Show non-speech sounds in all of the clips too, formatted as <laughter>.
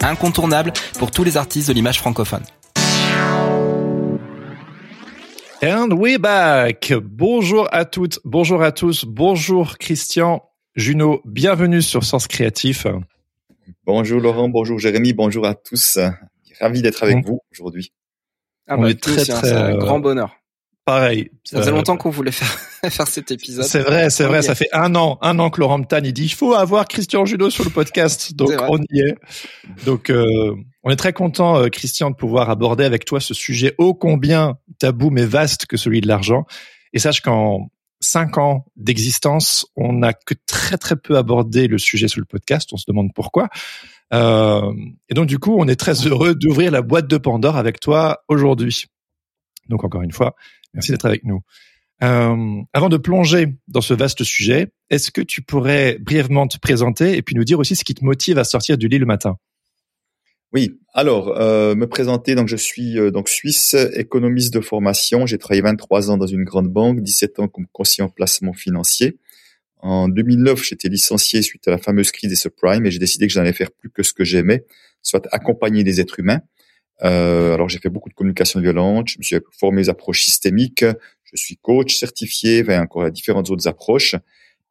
incontournable pour tous les artistes de l'image francophone. And we're back. Bonjour à toutes, bonjour à tous, bonjour Christian, Juno, bienvenue sur Sens Créatif. Bonjour Laurent, bonjour Jérémy, bonjour à tous. Ravi d'être avec vous aujourd'hui. Ah bah, On est très, très, c'est un grand bonheur. Pareil. Ça faisait longtemps qu'on voulait faire, <laughs> faire cet épisode. C'est vrai, c'est vrai. Ça fait un an, un an que Laurent Mtane, il dit, il faut avoir Christian Juno sur le podcast. Donc, on y est. Donc, euh, on est très content, euh, Christian, de pouvoir aborder avec toi ce sujet ô combien tabou mais vaste que celui de l'argent. Et sache qu'en cinq ans d'existence, on n'a que très, très peu abordé le sujet sur le podcast. On se demande pourquoi. Euh, et donc, du coup, on est très heureux d'ouvrir la boîte de Pandore avec toi aujourd'hui. Donc, encore une fois, Merci d'être avec nous. Euh, avant de plonger dans ce vaste sujet, est-ce que tu pourrais brièvement te présenter et puis nous dire aussi ce qui te motive à sortir du lit le matin? Oui, alors euh, me présenter. Donc je suis euh, donc suisse, économiste de formation. J'ai travaillé 23 ans dans une grande banque, 17 ans comme conseiller en placement financier. En 2009, j'étais licencié suite à la fameuse crise des subprimes et j'ai décidé que j'allais faire plus que ce que j'aimais, soit accompagner des êtres humains. Euh, alors j'ai fait beaucoup de communication violente, je me suis formé aux approches systémiques, je suis coach certifié, enfin encore différentes autres approches.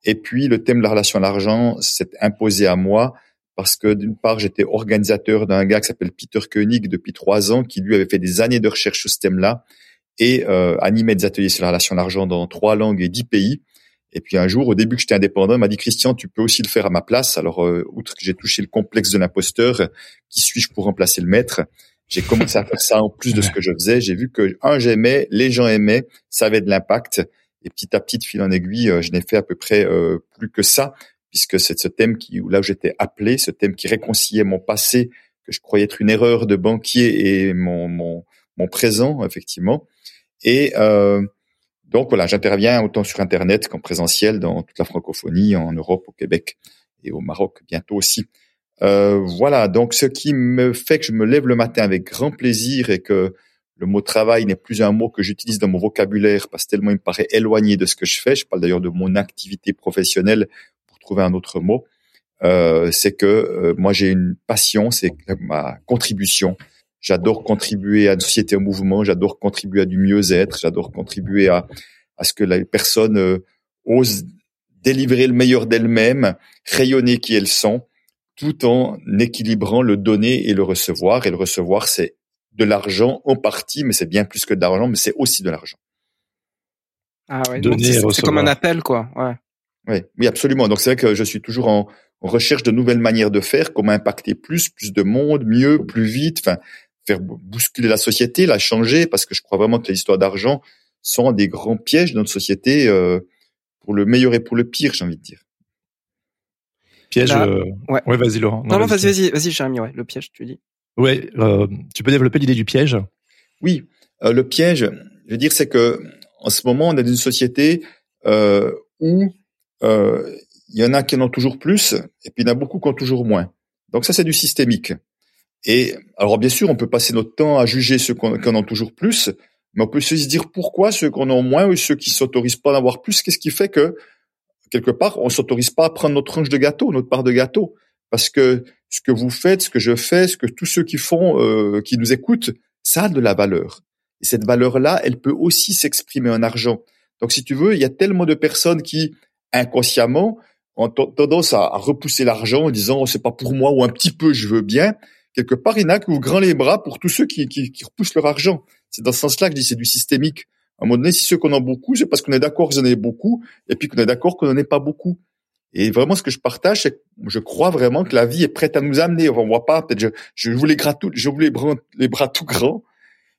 Et puis le thème de la relation à l'argent s'est imposé à moi parce que d'une part j'étais organisateur d'un gars qui s'appelle Peter Koenig depuis trois ans, qui lui avait fait des années de recherche sur ce thème-là et euh, animait des ateliers sur la relation à l'argent dans trois langues et dix pays. Et puis un jour, au début que j'étais indépendant, il m'a dit Christian, tu peux aussi le faire à ma place. Alors, euh, outre que j'ai touché le complexe de l'imposteur, qui suis-je pour remplacer le maître? J'ai commencé à faire ça en plus de ce que je faisais. J'ai vu que un j'aimais, les gens aimaient, ça avait de l'impact. Et petit à petit, de fil en aiguille, euh, je n'ai fait à peu près euh, plus que ça, puisque c'est ce thème qui, là où j'étais appelé, ce thème qui réconciliait mon passé, que je croyais être une erreur de banquier, et mon, mon, mon présent, effectivement. Et euh, donc voilà, j'interviens autant sur Internet qu'en présentiel dans toute la francophonie, en Europe, au Québec et au Maroc bientôt aussi. Euh, voilà, donc ce qui me fait que je me lève le matin avec grand plaisir et que le mot travail n'est plus un mot que j'utilise dans mon vocabulaire parce que tellement il me paraît éloigné de ce que je fais. Je parle d'ailleurs de mon activité professionnelle pour trouver un autre mot. Euh, c'est que euh, moi j'ai une passion, c'est ma contribution. J'adore contribuer à une société en mouvement, j'adore contribuer à du mieux-être, j'adore contribuer à, à ce que les personnes euh, osent délivrer le meilleur d'elles-mêmes, rayonner qui elles sont tout en équilibrant le donner et le recevoir. Et le recevoir, c'est de l'argent en partie, mais c'est bien plus que de l'argent, mais c'est aussi de l'argent. Ah ouais, c'est comme un appel, quoi. Ouais. Oui, oui, absolument. Donc c'est vrai que je suis toujours en, recherche de nouvelles manières de faire, comment impacter plus, plus de monde, mieux, plus vite, enfin faire bousculer la société, la changer, parce que je crois vraiment que les histoires d'argent sont des grands pièges de notre société euh, pour le meilleur et pour le pire, j'ai envie de dire. Piège. Euh, ouais. vas-y Laurent. Non, non, vas-y, vas-y, vas-y, Jérémy. Ouais, le piège, tu dis. Ouais, euh, tu peux développer l'idée du piège? Oui, euh, le piège, je veux dire, c'est que en ce moment, on est dans une société euh, où euh, il y en a qui en ont toujours plus, et puis il y en a beaucoup qui ont toujours moins. Donc ça, c'est du systémique. Et alors, bien sûr, on peut passer notre temps à juger ceux qui en ont toujours plus, mais on peut se dire pourquoi ceux qui en ont moins ou ceux qui s'autorisent pas d'avoir plus. Qu'est-ce qui fait que quelque part, on s'autorise pas à prendre notre tranche de gâteau, notre part de gâteau. parce que ce que vous faites, ce que je fais, ce que tous ceux qui font, euh, qui nous écoutent, ça a de la valeur. Et cette valeur-là, elle peut aussi s'exprimer en argent. Donc, si tu veux, il y a tellement de personnes qui, inconsciemment, ont tendance à, repousser l'argent en disant oh, c'est pas pour moi ou un petit peu je veux bien. Quelque part, il n'a qu'ouvre grand les bras pour tous ceux qui, qui, qui repoussent leur argent. C'est dans ce sens-là que je dis c'est du systémique. À un moment donné, si ceux qu'on a beaucoup, c'est parce qu'on est d'accord qu'ils en aient beaucoup, et puis qu'on est d'accord qu'on n'en ait pas beaucoup. Et vraiment, ce que je partage, c'est que je crois vraiment que la vie est prête à nous amener. On voit pas, peut-être, je, je vous les je vous les bras, tout grands.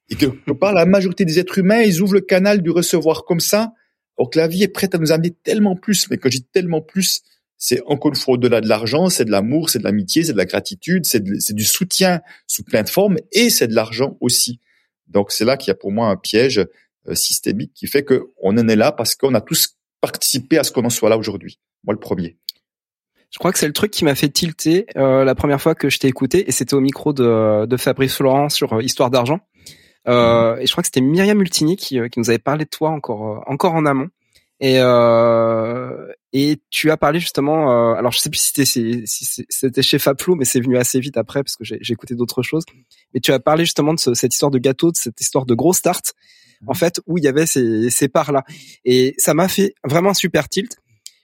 Et que, par la majorité des êtres humains, ils ouvrent le canal du recevoir comme ça. Donc, la vie est prête à nous amener tellement plus. Mais quand je dis tellement plus, c'est encore une fois au-delà de l'argent, c'est de l'amour, c'est de l'amitié, c'est de la gratitude, c'est du soutien sous plein de formes et c'est de l'argent aussi. Donc, c'est là qu'il y a pour moi un piège systémique qui fait qu'on en est là parce qu'on a tous participé à ce qu'on en soit là aujourd'hui. Moi, le premier. Je crois que c'est le truc qui m'a fait tilter euh, la première fois que je t'ai écouté, et c'était au micro de, de Fabrice Laurent sur euh, Histoire d'argent. Euh, et je crois que c'était Myriam Multini qui, qui nous avait parlé de toi encore encore en amont. Et et tu as parlé justement. alors je sais plus si c'était si c'était chez Fabflow, mais c'est venu assez vite après parce que j'ai écouté d'autres choses. Mais tu as parlé justement de cette histoire de gâteau, de cette histoire de gros start en fait, où il y avait ces, ces parts-là. Et ça m'a fait vraiment super tilt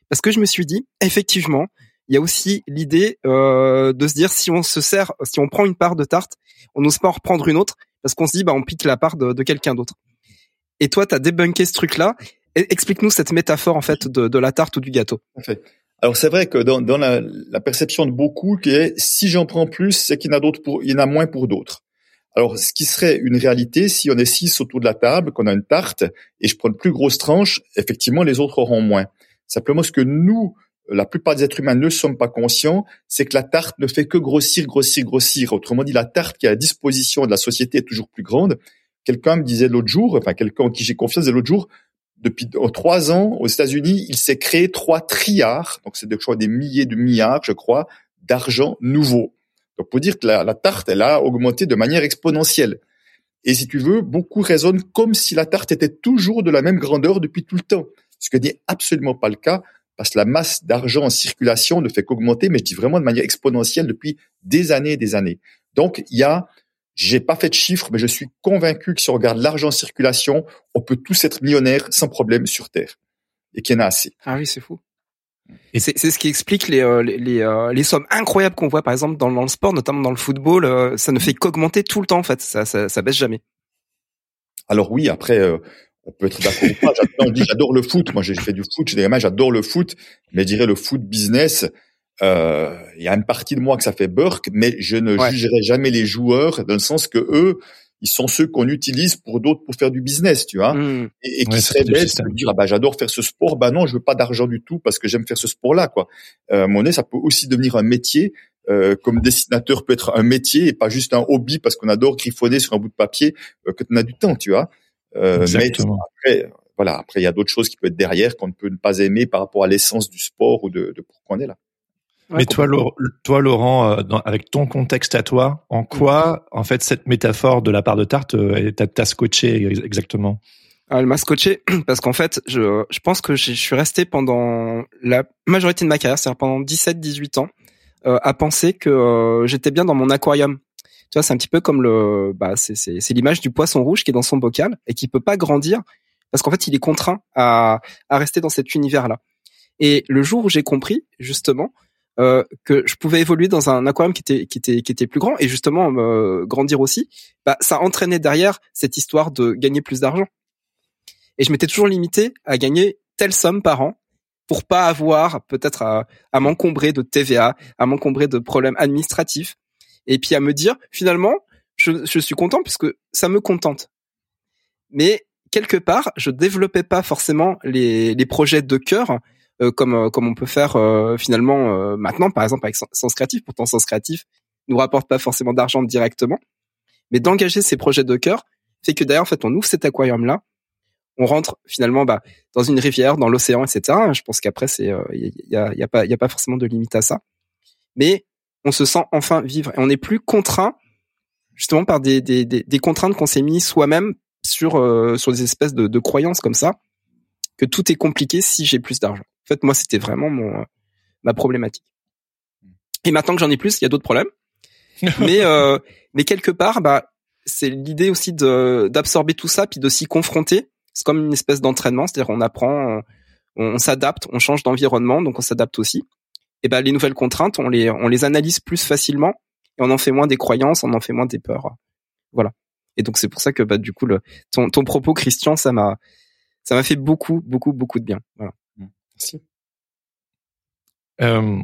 parce que je me suis dit, effectivement, il y a aussi l'idée euh, de se dire si on se sert, si on prend une part de tarte, on n'ose pas en reprendre une autre parce qu'on se dit bah on pique la part de, de quelqu'un d'autre. Et toi, tu as débunké ce truc-là. Explique-nous cette métaphore en fait de, de la tarte ou du gâteau. Alors c'est vrai que dans, dans la, la, perception de beaucoup, qui est si j'en prends plus, c'est qu'il y en a d'autres pour, il y en a moins pour d'autres. Alors, ce qui serait une réalité, si on est six autour de la table, qu'on a une tarte, et je prends une plus grosse tranche, effectivement, les autres auront moins. Simplement, ce que nous, la plupart des êtres humains ne sommes pas conscients, c'est que la tarte ne fait que grossir, grossir, grossir. Autrement dit, la tarte qui est à disposition de la société est toujours plus grande. Quelqu'un me disait l'autre jour, enfin quelqu'un en qui j'ai confiance disait l'autre jour, depuis trois ans aux États-Unis, il s'est créé trois trilliards, donc c'est des milliers de milliards, je crois, d'argent nouveau. Donc, pour dire que la, tarte, elle a augmenté de manière exponentielle. Et si tu veux, beaucoup raisonnent comme si la tarte était toujours de la même grandeur depuis tout le temps. Ce qui n'est absolument pas le cas, parce que la masse d'argent en circulation ne fait qu'augmenter, mais je dis vraiment de manière exponentielle depuis des années et des années. Donc, il y a, j'ai pas fait de chiffres, mais je suis convaincu que si on regarde l'argent en circulation, on peut tous être millionnaires sans problème sur Terre. Et qu'il y en a assez. Ah oui, c'est fou. Et c'est ce qui explique les, euh, les, euh, les, sommes incroyables qu'on voit par exemple dans, dans, le sport, notamment dans le football. Euh, ça ne fait qu'augmenter tout le temps en fait, ça, ça, ça baisse jamais. Alors oui, après, on peut être d'accord ou pas. J'adore le foot. Moi, j'ai fait du foot. J'ai j'adore le foot. Mais je dirais le foot business. Il y a une partie de moi que ça fait burk, mais je ne jugerai jamais les joueurs dans le sens que eux, ils sont ceux qu'on utilise pour d'autres pour faire du business, tu vois, mmh. et, qui seraient bêtes de dire ah bah j'adore faire ce sport, bah non je veux pas d'argent du tout parce que j'aime faire ce sport-là quoi. Euh, mon nez ça peut aussi devenir un métier, euh, comme dessinateur peut être un métier et pas juste un hobby parce qu'on adore griffonner sur un bout de papier euh, que tu as du temps, tu vois. Euh, mais après voilà après il y a d'autres choses qui peuvent être derrière qu'on ne peut pas aimer par rapport à l'essence du sport ou de, de pourquoi on est là. Mais toi, toi, Laurent, euh, avec ton contexte à toi, en quoi, en fait, cette métaphore de la part de tarte euh, t'a scotché exactement? Ah, Elle m'a scotché <clears throat> parce qu'en fait, je, je pense que je suis resté pendant la majorité de ma carrière, c'est-à-dire pendant 17-18 ans, euh, à penser que euh, j'étais bien dans mon aquarium. Tu vois, c'est un petit peu comme le, bah, c'est l'image du poisson rouge qui est dans son bocal et qui peut pas grandir parce qu'en fait, il est contraint à, à rester dans cet univers-là. Et le jour où j'ai compris, justement, euh, que je pouvais évoluer dans un aquarium qui était qui était qui était plus grand et justement euh, grandir aussi, bah ça entraînait derrière cette histoire de gagner plus d'argent. Et je m'étais toujours limité à gagner telle somme par an pour pas avoir peut-être à, à m'encombrer de TVA, à m'encombrer de problèmes administratifs et puis à me dire finalement je, je suis content puisque ça me contente. Mais quelque part, je développais pas forcément les, les projets de cœur comme euh, comme on peut faire euh, finalement maintenant, par exemple avec Sens Créatif. Pourtant, Sens Créatif nous rapporte pas forcément d'argent directement, mais d'engager ces projets de cœur fait que d'ailleurs, en fait, on ouvre cet aquarium là, on rentre finalement bah, dans une rivière, dans l'océan, etc. Je pense qu'après, c'est il y a, y a pas il y a pas forcément de limite à ça, mais on se sent enfin vivre et on n'est plus contraint justement par des, des, des, contraintes qu'on s'est mis soi-même sur sur des espèces de, de croyances comme ça que tout est compliqué si j'ai plus d'argent. En fait, moi, c'était vraiment mon ma problématique. Et maintenant que j'en ai plus, il y a d'autres problèmes. <laughs> mais euh, mais quelque part, bah c'est l'idée aussi de d'absorber tout ça puis de s'y confronter. C'est comme une espèce d'entraînement, c'est-à-dire on apprend, on, s'adapte, on change d'environnement, donc on s'adapte aussi. Et ben les nouvelles contraintes, on les on les analyse plus facilement et on en fait moins des croyances, on en fait moins des peurs. Voilà. Et donc c'est pour ça que bah du coup le ton ton propos Christian, ça m'a ça m'a fait beaucoup beaucoup beaucoup de bien. Voilà. Merci. Euh,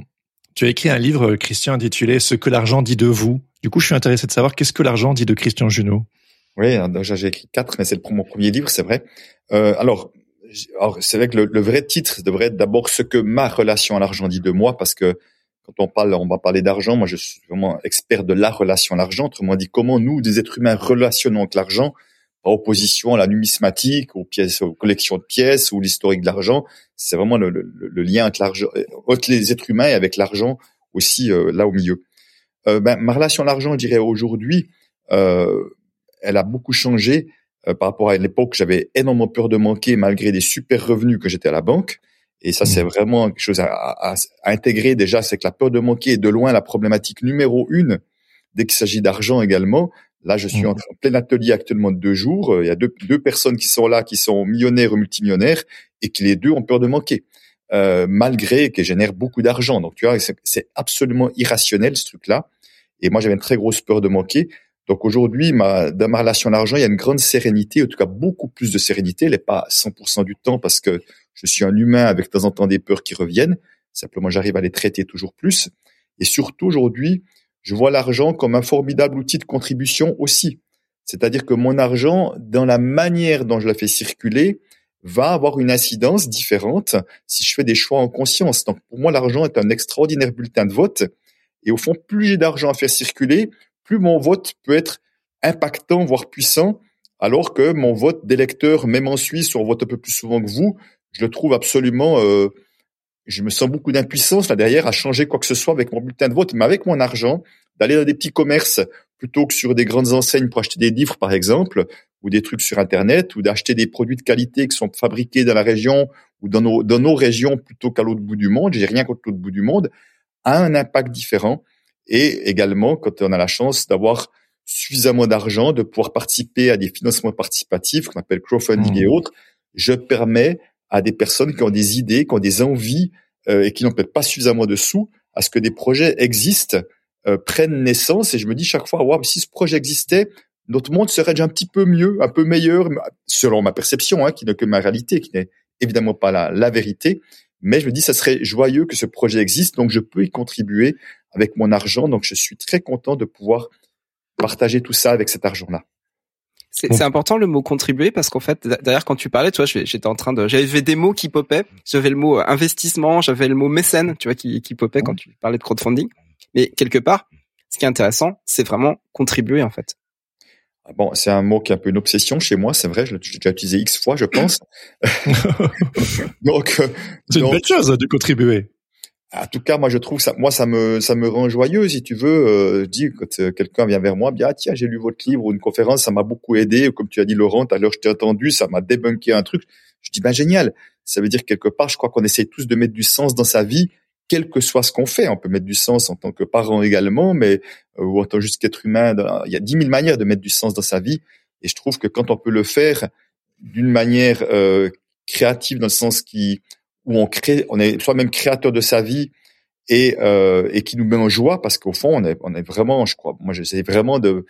tu as écrit un livre, Christian, intitulé Ce que l'argent dit de vous. Du coup, je suis intéressé de savoir qu'est-ce que l'argent dit de Christian Junot. Oui, j'ai écrit quatre, mais c'est mon premier livre, c'est vrai. Euh, alors, alors c'est vrai que le, vrai titre devrait être d'abord ce que ma relation à l'argent dit de moi, parce que quand on parle, on va parler d'argent. Moi, je suis vraiment expert de la relation à l'argent. Autrement dit, comment nous, des êtres humains, relationnons avec l'argent par opposition à la numismatique, aux pièces, aux collections de pièces ou l'historique de l'argent. C'est vraiment le, le, le, lien entre l'argent, entre les êtres humains et avec l'argent aussi euh, là au milieu. Euh, ben, ma relation à l'argent, je dirais aujourd'hui, euh, elle a beaucoup changé euh, par rapport à l'époque. J'avais énormément peur de manquer malgré des super revenus que j'étais à la banque. Et ça, c'est mmh. vraiment quelque chose à, à, à intégrer déjà. C'est que la peur de manquer est de loin la problématique numéro une dès qu'il s'agit d'argent également. Là, je suis mmh. en, plein atelier actuellement de deux jours. Il y a deux, deux personnes qui sont là, qui sont millionnaires ou multimillionnaires, et qui les deux ont peur de manquer, euh, malgré qu'elles génèrent beaucoup d'argent. Donc, tu vois, c'est absolument irrationnel ce truc-là. Et moi, j'avais une très grosse peur de manquer. Donc aujourd'hui, ma, dans ma relation à l'argent, il y a une grande sérénité, en tout cas beaucoup plus de sérénité. Elle n'est pas 100% du temps parce que je suis un humain avec de temps en temps des peurs qui reviennent. Simplement, j'arrive à les traiter toujours plus. Et surtout aujourd'hui, je vois l'argent comme un formidable outil de contribution aussi. C'est-à-dire que mon argent, dans la manière dont je la fais circuler, va avoir une incidence différente si je fais des choix en conscience. Donc pour moi, l'argent est un extraordinaire bulletin de vote. Et au fond, plus j'ai d'argent à faire circuler, plus mon vote peut être impactant, voire puissant, alors que mon vote d'électeur, même en Suisse, on vote un peu plus souvent que vous, je le trouve absolument euh, je me sens beaucoup d'impuissance là derrière à changer quoi que ce soit avec mon bulletin de vote, mais avec mon argent, d'aller dans des petits commerces plutôt que sur des grandes enseignes pour acheter des livres par exemple, ou des trucs sur Internet, ou d'acheter des produits de qualité qui sont fabriqués dans la région ou dans nos, dans nos régions plutôt qu'à l'autre bout du monde, j'ai rien contre l'autre bout du monde, a un impact différent. Et également, quand on a la chance d'avoir suffisamment d'argent, de pouvoir participer à des financements participatifs qu'on appelle crowdfunding et mmh. autres, je permets à des personnes qui ont des idées, qui ont des envies euh, et qui n'ont peut-être pas suffisamment de sous à ce que des projets existent, euh, prennent naissance. Et je me dis chaque fois, wow, si ce projet existait, notre monde serait déjà un petit peu mieux, un peu meilleur, selon ma perception, hein, qui n'est que ma réalité, qui n'est évidemment pas la, la vérité. Mais je me dis, ça serait joyeux que ce projet existe, donc je peux y contribuer avec mon argent. Donc je suis très content de pouvoir partager tout ça avec cet argent-là. C'est important le mot contribuer parce qu'en fait d'ailleurs quand tu parlais, tu vois, j'étais en train de, j'avais des mots qui popaient. J'avais le mot euh, investissement, j'avais le mot mécène, tu vois, qui, qui popait quand tu parlais de crowdfunding. Mais quelque part, ce qui est intéressant, c'est vraiment contribuer en fait. Ah bon, c'est un mot qui est un peu une obsession chez moi, c'est vrai, je l'ai déjà utilisé X fois, je pense. <laughs> <laughs> donc, euh, c'est une belle chose de contribuer en tout cas, moi, je trouve ça, moi, ça me, ça me rend joyeux, si tu veux. Euh, dis quand quelqu'un vient vers moi, bien, ah, tiens, j'ai lu votre livre ou une conférence, ça m'a beaucoup aidé. Comme tu as dit, Laurent, à l'heure, je t'ai entendu, ça m'a débunké un truc. Je dis, ben, génial. Ça veut dire quelque part, je crois qu'on essaie tous de mettre du sens dans sa vie, quel que soit ce qu'on fait. On peut mettre du sens en tant que parent également, mais euh, ou en tant juste qu'être humain. Il y a dix mille manières de mettre du sens dans sa vie. Et je trouve que quand on peut le faire d'une manière euh, créative, dans le sens qui où on crée, on est soi-même créateur de sa vie et euh, et qui nous met en joie parce qu'au fond on est on est vraiment, je crois, moi j'essaie vraiment de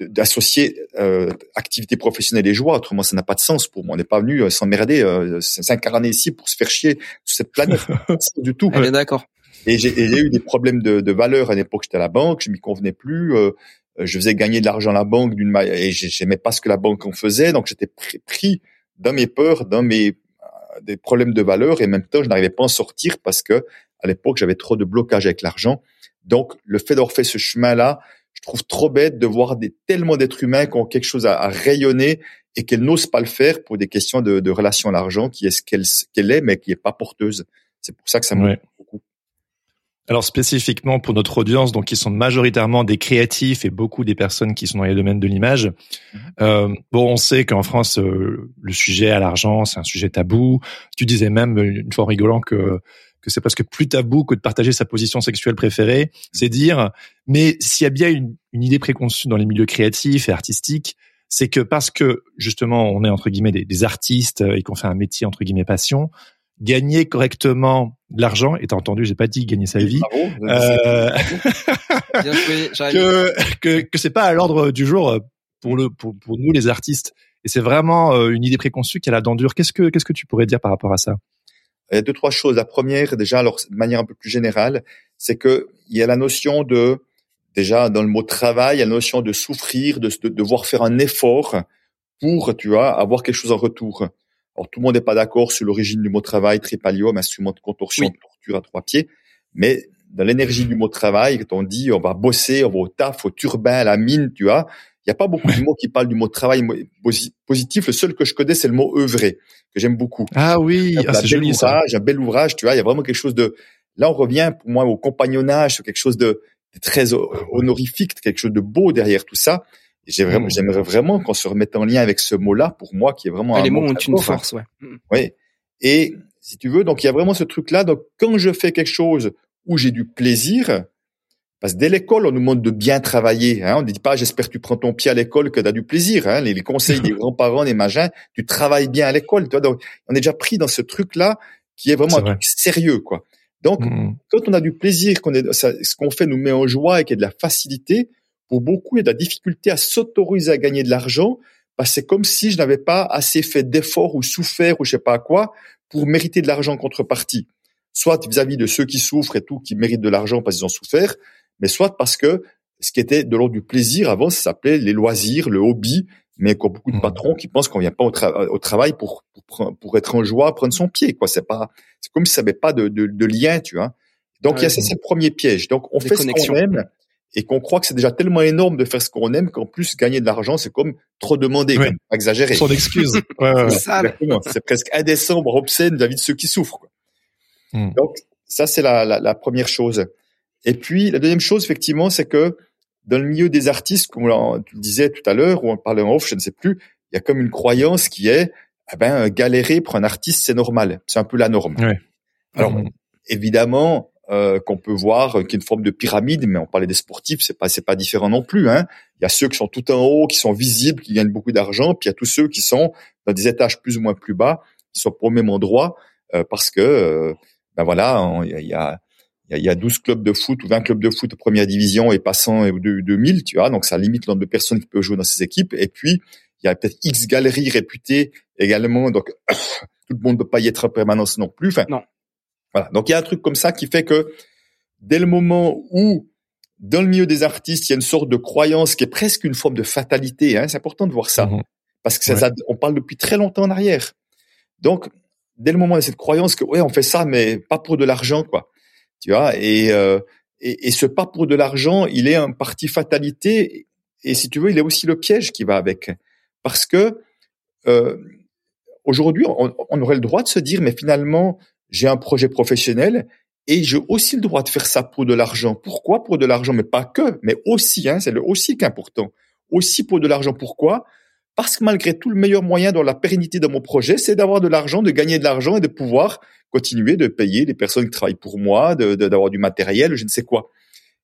d'associer euh, activité professionnelle et joie. Autrement, ça n'a pas de sens pour moi. On n'est pas venu euh, s'emmerder, euh, s'incarner ici pour se faire chier sur cette planète. <laughs> du tout. est d'accord. Et j'ai eu des problèmes de, de valeur à l'époque. J'étais à la banque, je m'y convenais plus. Euh, je faisais gagner de l'argent à la banque d'une manière et j'aimais pas ce que la banque en faisait. Donc j'étais pris dans mes peurs, dans mes des problèmes de valeur et en même temps, je n'arrivais pas à en sortir parce que à l'époque, j'avais trop de blocage avec l'argent. Donc, le fait d'avoir fait ce chemin-là, je trouve trop bête de voir des, tellement d'êtres humains qui ont quelque chose à, rayonner et qu'elles n'osent pas le faire pour des questions de, de relation à l'argent, qui est ce qu'elle est, mais qui est pas porteuse. C'est pour ça que ça me beaucoup. Alors spécifiquement pour notre audience, donc qui sont majoritairement des créatifs et beaucoup des personnes qui sont dans les domaines de l'image. Mhm. Euh, bon, on sait qu'en France, euh, le sujet à l'argent, c'est un sujet tabou. Tu disais même une fois rigolant que que c'est presque plus tabou que de partager sa position sexuelle préférée. C'est dire, mais s'il y a bien une, une, idée préconçue dans les milieux créatifs et artistiques, c'est que parce que justement on est entre guillemets des, des artistes et qu'on fait un métier entre guillemets passion, gagner correctement de l'argent, et t'as entendu, j'ai pas dit gagner sa vie, euh, <laughs> que, que, que c'est pas à l'ordre du jour pour le pour, pour nous les artistes. Et c'est vraiment euh, une idée préconçue qu'elle a dent Qu'est-ce que qu'est-ce que tu pourrais dire par rapport à ça? Il y a deux trois choses. La première, déjà, alors de manière un peu plus générale, c'est que il y a la notion de déjà dans le mot travail, il y a la notion de souffrir, de, de devoir faire un effort pour, tu vois, avoir quelque chose en retour. Alors tout le monde n'est pas d'accord sur l'origine du mot travail, tripalium, instrument de contorsion, de torture à trois pieds, mais dans l'énergie du mot travail, quand on dit on va bosser, on va au taf, au turbin, à la mine, tu vois, il n'y a pas beaucoup de mots qui parlent du mot travail positif. Le seul que je connais, c'est le mot œuvrer, que j'aime beaucoup. Ah oui, ah, c'est joli ça. Un bel ouvrage, tu vois, il y a vraiment quelque chose de... Là, on revient pour moi au compagnonnage, quelque chose de, très honorifique, quelque chose de beau derrière tout ça. J'ai vraiment, mm. j'aimerais vraiment qu'on se remette en lien avec ce mot-là pour moi qui est vraiment. un les mots ont une force, ouais. Mm. Oui. Et si tu veux, donc il y a vraiment ce truc-là. Donc quand je fais quelque chose où j'ai du plaisir, parce que dès l'école, on nous demande de bien travailler. Hein. On ne dit pas, j'espère que tu prends ton pied à l'école, que tu as du plaisir. Hein. Les, conseils des <laughs> grands-parents, des magins, tu travailles bien à l'école. Donc, on est déjà pris dans ce truc-là qui est vraiment un truc sérieux. quoi. Donc, mm. quand on a du plaisir, qu'on est, ce qu'on fait nous met en joie et qu'il y a de la facilité, pour beaucoup, il y a de la difficulté à s'autoriser à gagner de l'argent parce que c'est comme si je n'avais pas assez fait d'efforts ou souffert ou je sais pas quoi pour mériter de l'argent en contrepartie. Soit vis-à-vis de ceux qui souffrent et tout, qui méritent de l'argent parce qu'ils ont souffert, mais soit parce que ce qui était de l'ordre du plaisir avant, ça s'appelait les loisirs, le hobby, mais qu'il beaucoup de mmh. patrons qui pensent qu'on vient pas au, travail pour, pour, pour être en joie, prendre son pied, quoi. C'est pas, c'est comme si ça n'avait pas de, de, de, lien, tu vois. Donc, il y a ça, c'est le premier piège. Donc, on fait ce qu'on aime et qu'on croit que c'est déjà tellement énorme de faire ce qu'on aime qu'en plus, gagner de l'argent, c'est comme trop demander, <laughs> ouais. exagérer. Son excuse. ouais, c'est presque indécent, voire obscène vis-à-vis de ceux qui souffrent, quoi. Mmh. Donc, ça, c'est la, la, la première chose. Et puis, la deuxième chose, effectivement, c'est que dans le milieu des artistes, comme tu le disais tout à l'heure, ou on parlait en off, je ne sais plus, il y a comme une croyance qui est, eh ben, galérer pour un artiste, c'est normal. C'est un peu la norme. Ouais. Alors, mmh. évidemment, euh, qu'on peut voir qu'il y a une forme de pyramide, mais on parlait des sportifs, c'est pas c'est pas différent non plus. Hein. Il y a ceux qui sont tout en haut, qui sont visibles, qui gagnent beaucoup d'argent, puis il y a tous ceux qui sont dans des étages plus ou moins plus bas, qui sont au même endroit, euh, parce que euh, ben voilà, il y a il y, a, 12 clubs de foot ou 20 clubs de foot de première division et passant de 2000, tu vois, donc ça limite le nombre de personnes qui peuvent jouer dans ces équipes. Et puis, il y a peut-être X galeries réputées également, donc <coughs> tout le monde ne peut pas y être en permanence non plus. Enfin, non. Voilà. Donc il y a un truc comme ça qui fait que dès le moment où dans le milieu des artistes, il y a une sorte de croyance qui est presque une forme de fatalité. Hein, c'est important de voir ça mhm. parce que ça, on parle depuis très longtemps en arrière. Donc dès le moment où il y a cette croyance que ouais on fait ça mais pas pour de l'argent quoi tu vois? Et, euh, et, et, ce pas pour de l'argent, il est un parti fatalité. Et si tu veux, il est aussi le piège qui va avec, parce que euh, aujourd'hui, on, on, aurait le droit de se dire, mais finalement, j'ai un projet professionnel et j'ai aussi le droit de faire ça pour de l'argent. Pourquoi pour de l'argent Mais pas que, mais aussi. Hein, c'est aussi qui est important. Aussi pour de l'argent. Pourquoi? Parce que malgré tout, le meilleur moyen dans la pérennité de mon projet, c'est d'avoir de l'argent, de gagner de l'argent et de pouvoir continuer de payer les personnes qui travaillent pour moi, d'avoir du matériel, je ne sais quoi.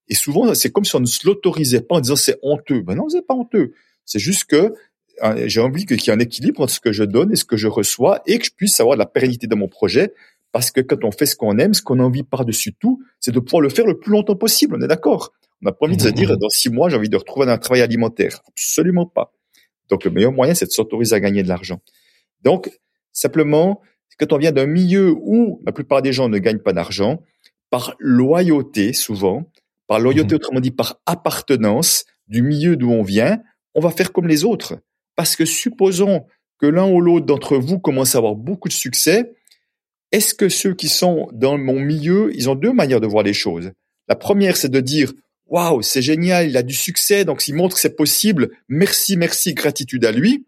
Et souvent, c'est comme si on ne se l'autorisait pas en disant c'est honteux. Ben non, c'est pas honteux. C'est juste que euh, j'ai envie qu'il y ait un équilibre entre ce que je donne et ce que je reçois et que je puisse avoir de la pérennité de mon projet. Parce que quand on fait ce qu'on aime, ce qu'on a envie par-dessus tout, c'est de pouvoir le faire le plus longtemps possible. On est d'accord. On n'a pas envie de se mmh. dire dans six mois, j'ai envie de retrouver un travail alimentaire. Absolument pas. Donc, le meilleur moyen, c'est de s'autoriser à gagner de l'argent. Donc, simplement, quand on vient d'un milieu où la plupart des gens ne gagnent pas d'argent, par loyauté souvent, par loyauté, mhm. autrement dit par appartenance du milieu d'où on vient, on va faire comme les autres. Parce que supposons que l'un ou l'autre d'entre vous commence à avoir beaucoup de succès, est-ce que ceux qui sont dans mon milieu, ils ont deux manières de voir les choses? La première, c'est de dire waouh, c'est génial, il a du succès, donc s'il montre que c'est possible, merci, merci, gratitude à lui.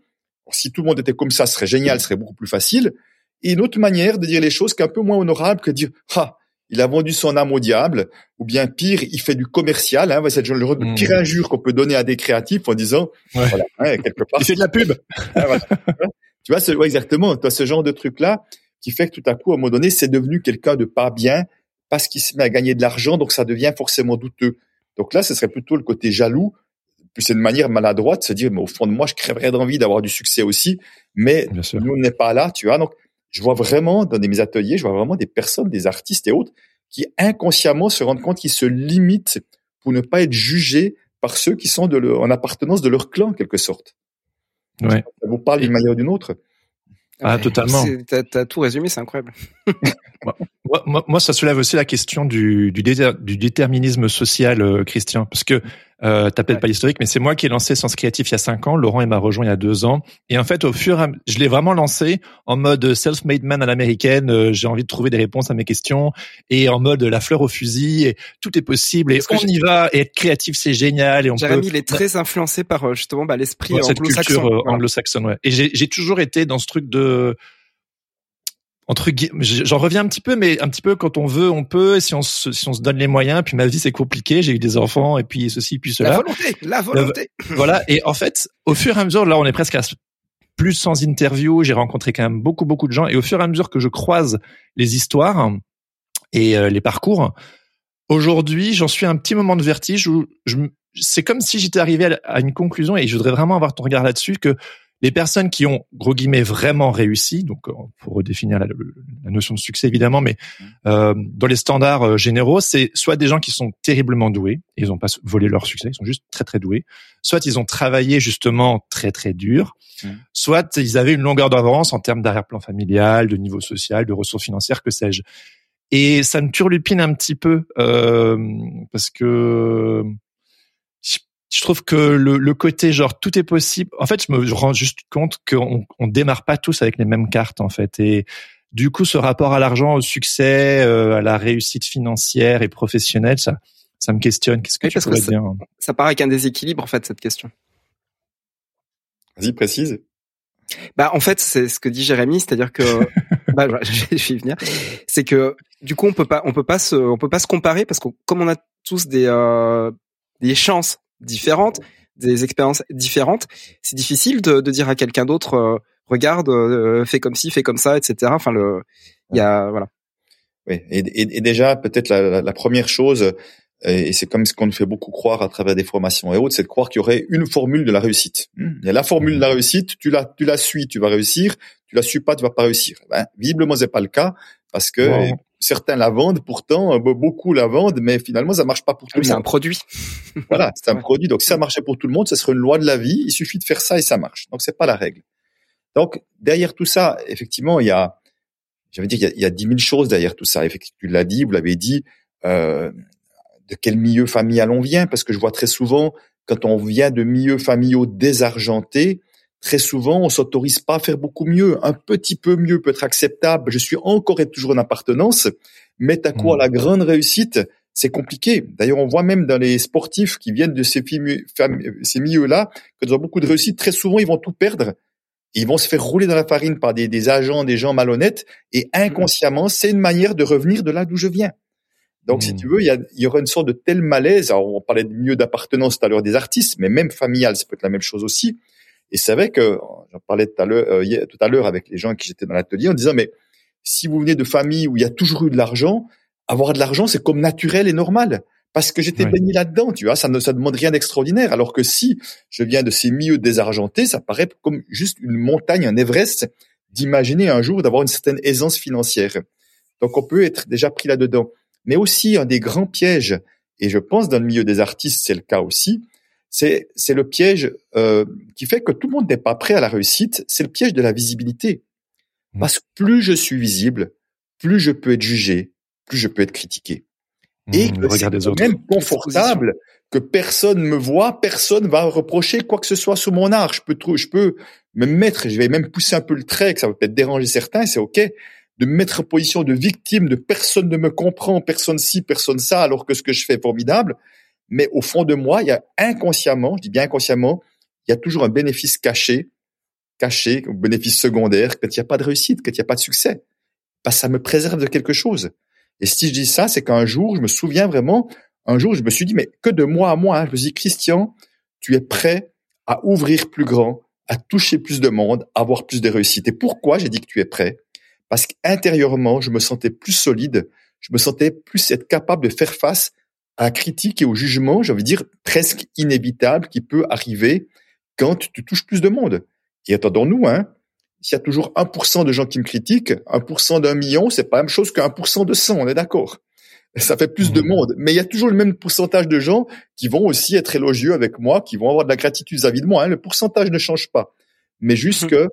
si tout le monde était comme ça, ce serait génial, ce serait beaucoup plus facile. Et une autre manière de dire les choses qui est un peu moins honorable que de dire, ah, il a vendu son âme au diable, ou bien pire, il fait du commercial. Hein, c'est le mmh. pire injure qu'on peut donner à des créatifs en disant, voilà, hein, quelque part. Il fait de la pub. Ah, tu vois, ce, ouais, exactement. Toi, ce genre de truc là. Qui fait que tout à coup, à un moment donné, c'est devenu quelqu'un de pas bien parce qu'il se met à gagner de l'argent, donc ça devient forcément douteux. Donc là, ce serait plutôt le côté jaloux. Puis c'est une manière maladroite de se dire, mais au fond de moi, je crèverais d'envie d'avoir du succès aussi, mais nous, on n'est pas là, tu vois. Donc, je vois vraiment dans mes ateliers, je vois vraiment des personnes, des artistes et autres, qui inconsciemment se rendent compte qu'ils se limitent pour ne pas être jugés par ceux qui sont de en appartenance de leur clan, en quelque sorte. Ouais. Ça vous parle d'une manière ou d'une autre? Ah, totalement. T'as as tout résumé, c'est incroyable. <laughs> moi, moi, ça soulève aussi la question du, du, du déterminisme social, euh, Christian, parce que euh, t'appelles pas l'historique, mais c'est moi qui ai lancé Sens Créatif il y a cinq ans. Laurent m'a rejoint il y a deux ans. Et en fait, au fur et à je l'ai vraiment lancé en mode self-made man à l'américaine. Euh, j'ai envie de trouver des réponses à mes questions et en mode la fleur au fusil. Et tout est possible et on y va. Et être créatif, c'est génial. Et on Jérémy, peut... il est très influencé par euh, justement bah, l'esprit anglo-saxon. Euh, anglo-saxonne, ouais. Et j'ai toujours été dans ce truc de entre j'en reviens un petit peu, mais un petit peu quand on veut, on peut. Et si on se, si on se donne les moyens, puis ma vie c'est compliqué. J'ai eu des enfants et puis ceci, puis cela. La volonté, la volonté. voilà. Et en fait, au fur et à mesure, là, on est presque à plus sans interview. J'ai rencontré quand même beaucoup, beaucoup de gens. Et au fur et à mesure que je croise les histoires et euh, les parcours, aujourd'hui, j'en suis à un petit moment de vertige où je, c'est comme si j'étais arrivé à une conclusion et je voudrais vraiment avoir ton regard là-dessus que les personnes qui ont, gros guillemets, vraiment réussi, donc euh, pour redéfinir la, la notion de succès évidemment, mais euh, dans les standards euh, généraux, c'est soit des gens qui sont terriblement doués, et ils n'ont pas volé leur succès, ils sont juste très très doués, soit ils ont travaillé justement très très dur, mmh. soit ils avaient une longueur d'avance en termes d'arrière-plan familial, de niveau social, de ressources financières, que sais-je. Et ça me turlupine un petit peu euh, parce que je trouve que le, le, côté genre tout est possible. En fait, je me rends juste compte qu'on on démarre pas tous avec les mêmes cartes en fait. Et du coup, ce rapport à l'argent, au succès, euh, à la réussite financière et professionnelle, ça, ça me questionne. Qu'est-ce que tu pourrais ça, dire Ça paraît qu'un déséquilibre en fait cette question. Vas-y, précise. Bah en fait, c'est ce que dit Jérémy, c'est-à-dire que <laughs> bah, je vais y venir. C'est que du coup, on peut pas, on peut pas se, on peut pas se comparer parce que comme on a tous des euh, des chances différentes, des expériences différentes, c'est difficile de, de, dire à quelqu'un d'autre euh, regarde, euh, fais comme ci, fais comme ça, etc. Enfin le, il y a voilà. Oui, et, et, et déjà peut-être la, la, première chose, et c'est comme ce qu'on fait beaucoup croire à travers des formations et autres, c'est de croire qu'il y aurait une formule de la réussite. Hmm. Il y a la formule de la réussite, tu la, tu la suis, tu vas réussir, tu la suis pas, tu vas pas réussir. Ben, visiblement, c'est pas le cas parce que certains la vendent pourtant, euh, beaucoup la vendent, mais finalement ça marche pas pour tout le monde. C'est un produit. <laughs> voilà, c'est un produit. Donc si ça marchait pour tout le monde, ce serait une loi de la vie. Il suffit de faire ça et ça marche. Donc c'est pas la règle. Donc derrière tout ça, effectivement, il y a, j'avais dire, il y a, dix mille choses derrière tout ça. Effectivement, tu l'as dit, vous l'avez dit. Euh, de quel milieu familial on vient Parce que je vois très souvent quand on vient de milieux familiaux désargentés, très souvent, on s'autorise pas à faire beaucoup mieux. Un petit peu mieux peut être acceptable. Je suis encore et toujours en appartenance, mais à quoi hmm. la grande réussite, c'est compliqué. D'ailleurs, on voit même dans les sportifs qui viennent de ces, ces milieux-là, que dans beaucoup de réussite, très souvent, ils vont tout perdre. Ils vont se faire rouler dans la farine par des, des agents, des gens malhonnêtes, et inconsciemment, c'est une manière de revenir de là d'où je viens. Donc, si hmm. tu veux, il y, a, il y aura une sorte de tel malaise. Alors, on parlait de milieu d'appartenance tout à l'heure des artistes, mais même familial, ça peut être la même chose aussi. Et c'est vrai que j'en parlais tout à l'heure, euh, tout à l'heure avec les gens qui j'étais dans l'atelier en disant mais si vous venez de familles où il y a toujours eu de l'argent, avoir de l'argent c'est comme naturel et normal parce que j'étais baigné là-dedans, tu vois, ça ne ça demande rien d'extraordinaire. Alors que si je viens de ces milieux désargentés, ça paraît comme juste une montagne, un Everest, d'imaginer un jour d'avoir une certaine aisance financière. Donc on peut être déjà pris là-dedans. Mais aussi un des grands pièges, et je pense dans le milieu des artistes c'est le cas aussi, c'est c'est le piège euh, qui fait que tout le monde n'est pas prêt à la réussite. C'est le piège de la visibilité. Mmh. Parce que plus je suis visible, plus je peux être jugé, plus je peux être critiqué. Mmh, Et que c'est même confortable que personne me voit, personne va reprocher quoi que ce soit sur mon art. Je peux, je peux me mettre, je vais même pousser un peu le trait, que ça va peut-être déranger certains, c'est ok, de me mettre en position de victime, de personne ne me comprend, personne ci, personne ça, alors que ce que je fais est formidable mais au fond de moi, il y a inconsciemment, je dis bien inconsciemment, il y a toujours un bénéfice caché, caché, un bénéfice secondaire, quand il n'y a pas de réussite, quand il n'y a pas de succès. Que ça me préserve de quelque chose. Et si je dis ça, c'est qu'un jour, je me souviens vraiment, un jour, je me suis dit, mais que de moi à moi, hein, je me suis dit, Christian, tu es prêt à ouvrir plus grand, à toucher plus de monde, à avoir plus de réussite. Et pourquoi j'ai dit que tu es prêt? Parce qu'intérieurement, je me sentais plus solide, je me sentais plus être capable de faire face à critique et au jugement, j'ai envie de dire, presque inévitable qui peut arriver quand tu touches plus de monde. Et attendons-nous, hein, s'il y a toujours 1% de gens qui me critiquent, 1% d'un million, c'est pas la même chose qu'un 1% de 100, on est d'accord. Ça fait plus de mmh. monde. Mais il y a toujours le même pourcentage de gens qui vont aussi être élogieux avec moi, qui vont avoir de la gratitude vis-à-vis de moi. Hein. Le pourcentage ne change pas. Mais juste mmh. que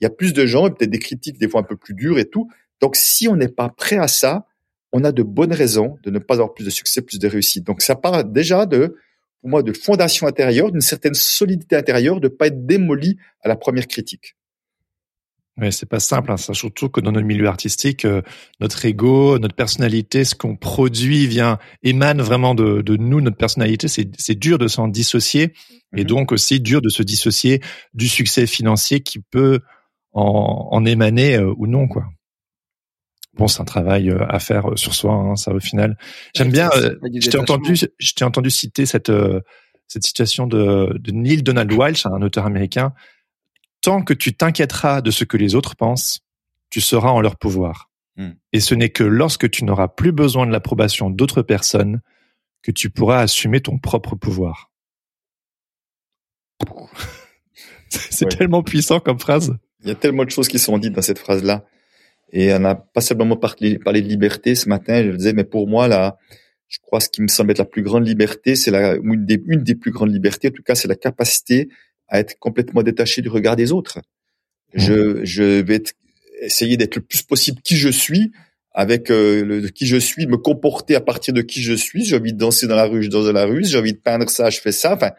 il y a plus de gens, et peut-être des critiques des fois un peu plus dures et tout. Donc si on n'est pas prêt à ça, on a de bonnes raisons de ne pas avoir plus de succès, plus de réussite. Donc ça part déjà de, pour moi, de fondation intérieure, d'une certaine solidité intérieure, de pas être démoli à la première critique. Oui, c'est pas simple, hein. ça, surtout que dans notre milieu artistique, euh, notre ego, notre personnalité, ce qu'on produit vient émane vraiment de, de nous, notre personnalité. C'est dur de s'en dissocier et mhm. donc aussi dur de se dissocier du succès financier qui peut en, en émaner euh, ou non, quoi. Bon, c'est un travail euh, à faire sur soi, hein, ça au final. J'aime bien. je t'ai entendu, je t'ai entendu citer cette cette situation de, de Neil Donald Walsh, un auteur américain, tant que tu t'inquiéteras de ce que les autres pensent, tu seras en leur pouvoir. Hmm. Et ce n'est que lorsque tu n'auras plus besoin de l'approbation d'autres personnes que tu pourras assumer ton propre pouvoir. <laughs> C'est tellement puissant comme phrase. Il y a tellement de choses qui sont dites dans cette phrase-là. Et on n'a pas simplement parlé, de liberté ce matin. Je disais, mais pour moi, là, je crois ce qui me semble être la plus grande liberté, c'est la, une des, une des plus grandes libertés, en tout cas, c'est la capacité à être complètement détaché du regard des autres. Mmh. Je, je vais essayer d'être le plus possible qui je suis, avec euh, le, qui je suis, me comporter à partir de qui je suis. J'ai envie de danser dans la rue, je danse dans la rue. J'ai envie de peindre ça, je fais ça. Enfin,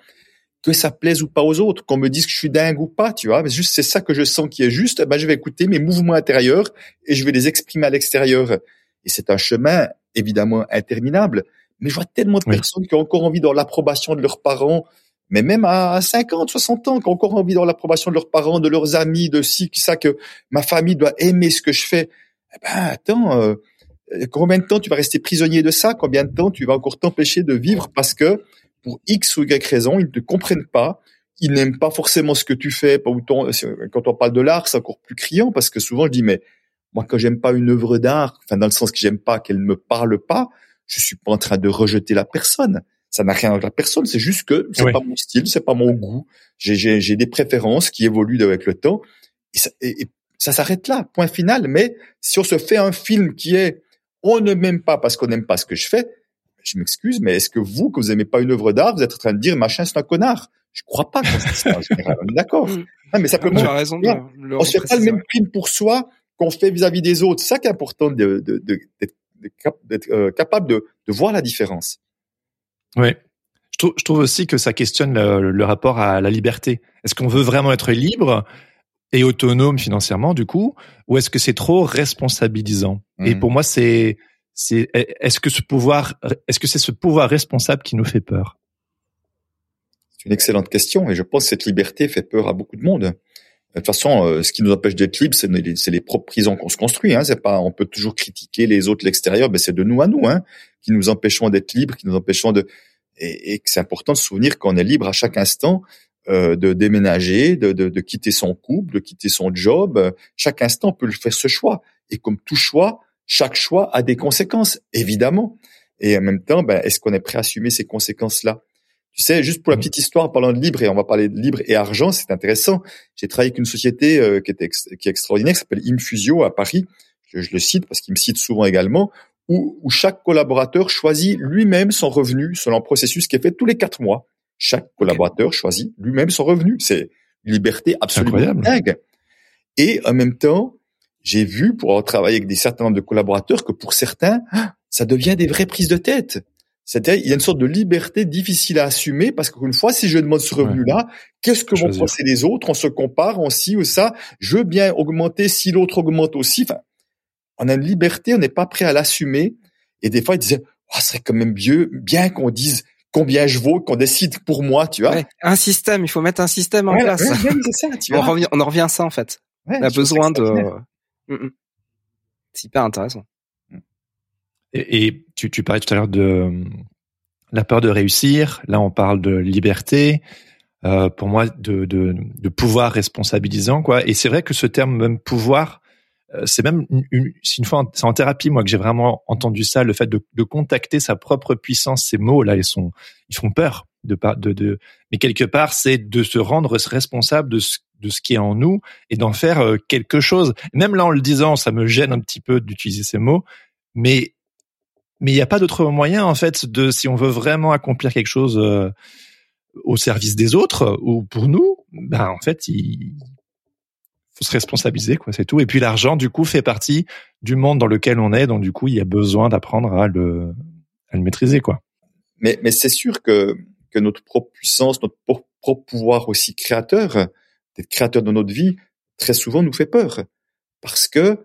que ça plaise ou pas aux autres, qu'on me dise que je suis dingue ou pas, tu vois. Mais juste c'est ça que je sens qui est juste. Ben je vais écouter mes mouvements intérieurs et je vais les exprimer à l'extérieur. Et c'est un chemin évidemment interminable. Mais je vois tellement de personnes qui ont encore envie dans l'approbation de leurs parents, mais même à 50, 60 ans, qui ont encore envie d'avoir l'approbation de leurs parents, de leurs amis, de si, ça, que ma famille doit aimer ce que je fais. Eh ben, attends, euh, combien de temps tu vas rester prisonnier de ça? Combien de temps tu vas encore t'empêcher de vivre parce que pour X ou Y raison, ils ne te comprennent pas, ils n'aiment pas forcément ce que tu fais. Pas autant, quand on parle de l'art, c'est encore plus criant parce que souvent je dis, mais moi, quand j'aime pas une œuvre d'art, enfin, dans le sens que j'aime pas qu'elle ne me parle pas, je suis pas en train de rejeter la personne ça n'a rien avec la personne, c'est juste que c'est pas mon style, c'est pas mon goût. J'ai des préférences qui évoluent avec le temps et ça, s'arrête là, point final. Mais si on se fait un film qui est on ne m'aime pas parce qu'on n'aime pas ce que je fais, je m'excuse, mais est-ce que vous, que vous aimez pas une œuvre d'art, vous êtes en train de dire machin c'est un connard? Je crois pas que ça en général. D'accord. Mm. mais simplement, tu as raison. De on se fait pas le même film pour soi qu'on fait vis-à-vis des autres. C'est ça qui est important d'être de, de, euh, capable de, de voir la différence. Oui. Je trouve, aussi que ça questionne le, rapport à la liberté. Est-ce qu'on veut vraiment être libre et autonome financièrement, du coup, ou est-ce que c'est trop responsabilisant? Et mmh. pour moi, c'est, c'est, est-ce que ce pouvoir, est-ce que c'est ce pouvoir responsable qui nous fait peur? C'est une excellente question, et je pense que cette liberté fait peur à beaucoup de monde. De toute façon, euh, ce qui nous empêche d'être libres, c'est les, propres prisons qu'on se construit. Hein. C'est pas, on peut toujours critiquer les autres, l'extérieur, mais c'est de nous à nous, hein, qui nous empêchons d'être libres, qui nous empêchons de. Et, c'est important de se souvenir qu'on est libre à chaque instant euh, de déménager, de, de, de, quitter son couple, de quitter son job. Chaque instant, on peut faire ce choix. Et comme tout choix, chaque choix a des conséquences, évidemment. Et en même temps, ben, est-ce qu'on est prêt à assumer ces conséquences-là? Tu sais, juste pour la mmh. petite histoire, en parlant de libre, et on va parler de libre et argent, c'est intéressant. J'ai travaillé avec une société euh, qui, est qui est extraordinaire, qui s'appelle Infusio à Paris. Je, je le cite parce qu'il me cite souvent également, où, où chaque collaborateur choisit lui-même son revenu selon un processus qui est fait tous les quatre mois. Chaque collaborateur choisit lui-même son revenu. C'est une liberté absolument dingue. Et en même temps, j'ai vu pour travailler avec des certains nombres de collaborateurs que pour certains, ça devient des vraies prises de tête. C'est-à-dire, il y a une sorte de liberté difficile à assumer parce qu'une fois, si je demande ce revenu-là, qu'est-ce que vont penser les autres? On se compare, on ci ou ça. Je veux bien augmenter si l'autre augmente aussi. Enfin, on a une liberté, on n'est pas prêt à l'assumer. Et des fois, ils disaient, oh, ce serait quand même mieux, bien qu'on dise combien je vaux, qu'on décide pour moi, tu vois. un système, il faut mettre un système en place. ça, tu <laughs> on, revient, on en revient à ça en fait. on a besoin de. Mm, mm. C'est hyper intéressant. Et, tu, parlais tout à l'heure de euh, la peur de réussir. Là, on parle de liberté. Euh, pour moi, de, pouvoir responsabilisant, quoi. Et c'est vrai que ce terme même pouvoir euh, c'est même une, une, fois, c'est en thérapie moi que j'ai vraiment entendu ça, le fait de, de, contacter sa propre puissance. Ces mots là, ils sont, ils font peur. De, de, de, mais quelque part, c'est de se rendre responsable de ce, de ce qui est en nous et d'en faire euh, quelque chose. Même là, en le disant, ça me gêne un petit peu d'utiliser ces mots, mais mais il n'y a pas d'autre moyen en fait de si on veut vraiment accomplir quelque chose euh, au service des autres ou pour nous, ben en fait il faut se responsabiliser quoi, c'est tout. Et puis l'argent du coup fait partie du monde dans lequel on est, donc du coup il y a besoin d'apprendre à le à le maîtriser quoi. Mais mais c'est sûr que que notre propre puissance, notre propre pouvoir aussi créateur, d'être créateur de notre vie, très souvent nous fait peur parce que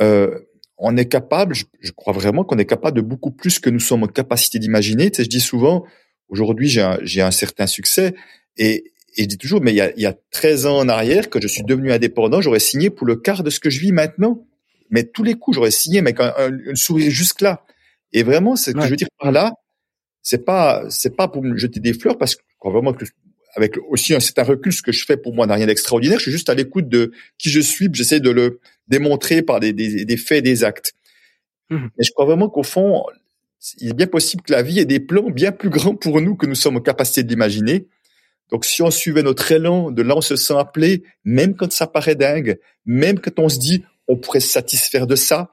euh, on est capable, je, crois vraiment qu'on est capable de beaucoup plus que nous sommes en capacité d'imaginer. Tu sais, je dis souvent, aujourd'hui j'ai un, j'ai un certain succès et, et je dis toujours, mais il y, a, il y a 13 ans en arrière, que je suis devenu indépendant, j'aurais signé pour le quart de ce que je vis maintenant. Mais tous les coups, j'aurais signé, mais un, un, sourire jusque là. Et vraiment, ce que je veux dire par là, c'est pas, c'est pas pour me jeter des fleurs, parce que je crois vraiment que avec aussi un certain recul, ce que je fais pour moi n'a rien d'extraordinaire. Je suis juste à l'écoute de qui je suis, j'essaie de le démontrer par des, des, des faits, des actes. Mmh. Mais je crois vraiment qu'au fond, il est bien possible que la vie ait des plans bien plus grands pour nous que nous sommes en capacité d'imaginer. Donc, si on suivait notre élan, de là on se sent appelé, même quand ça paraît dingue, même quand on se dit on pourrait se satisfaire de ça,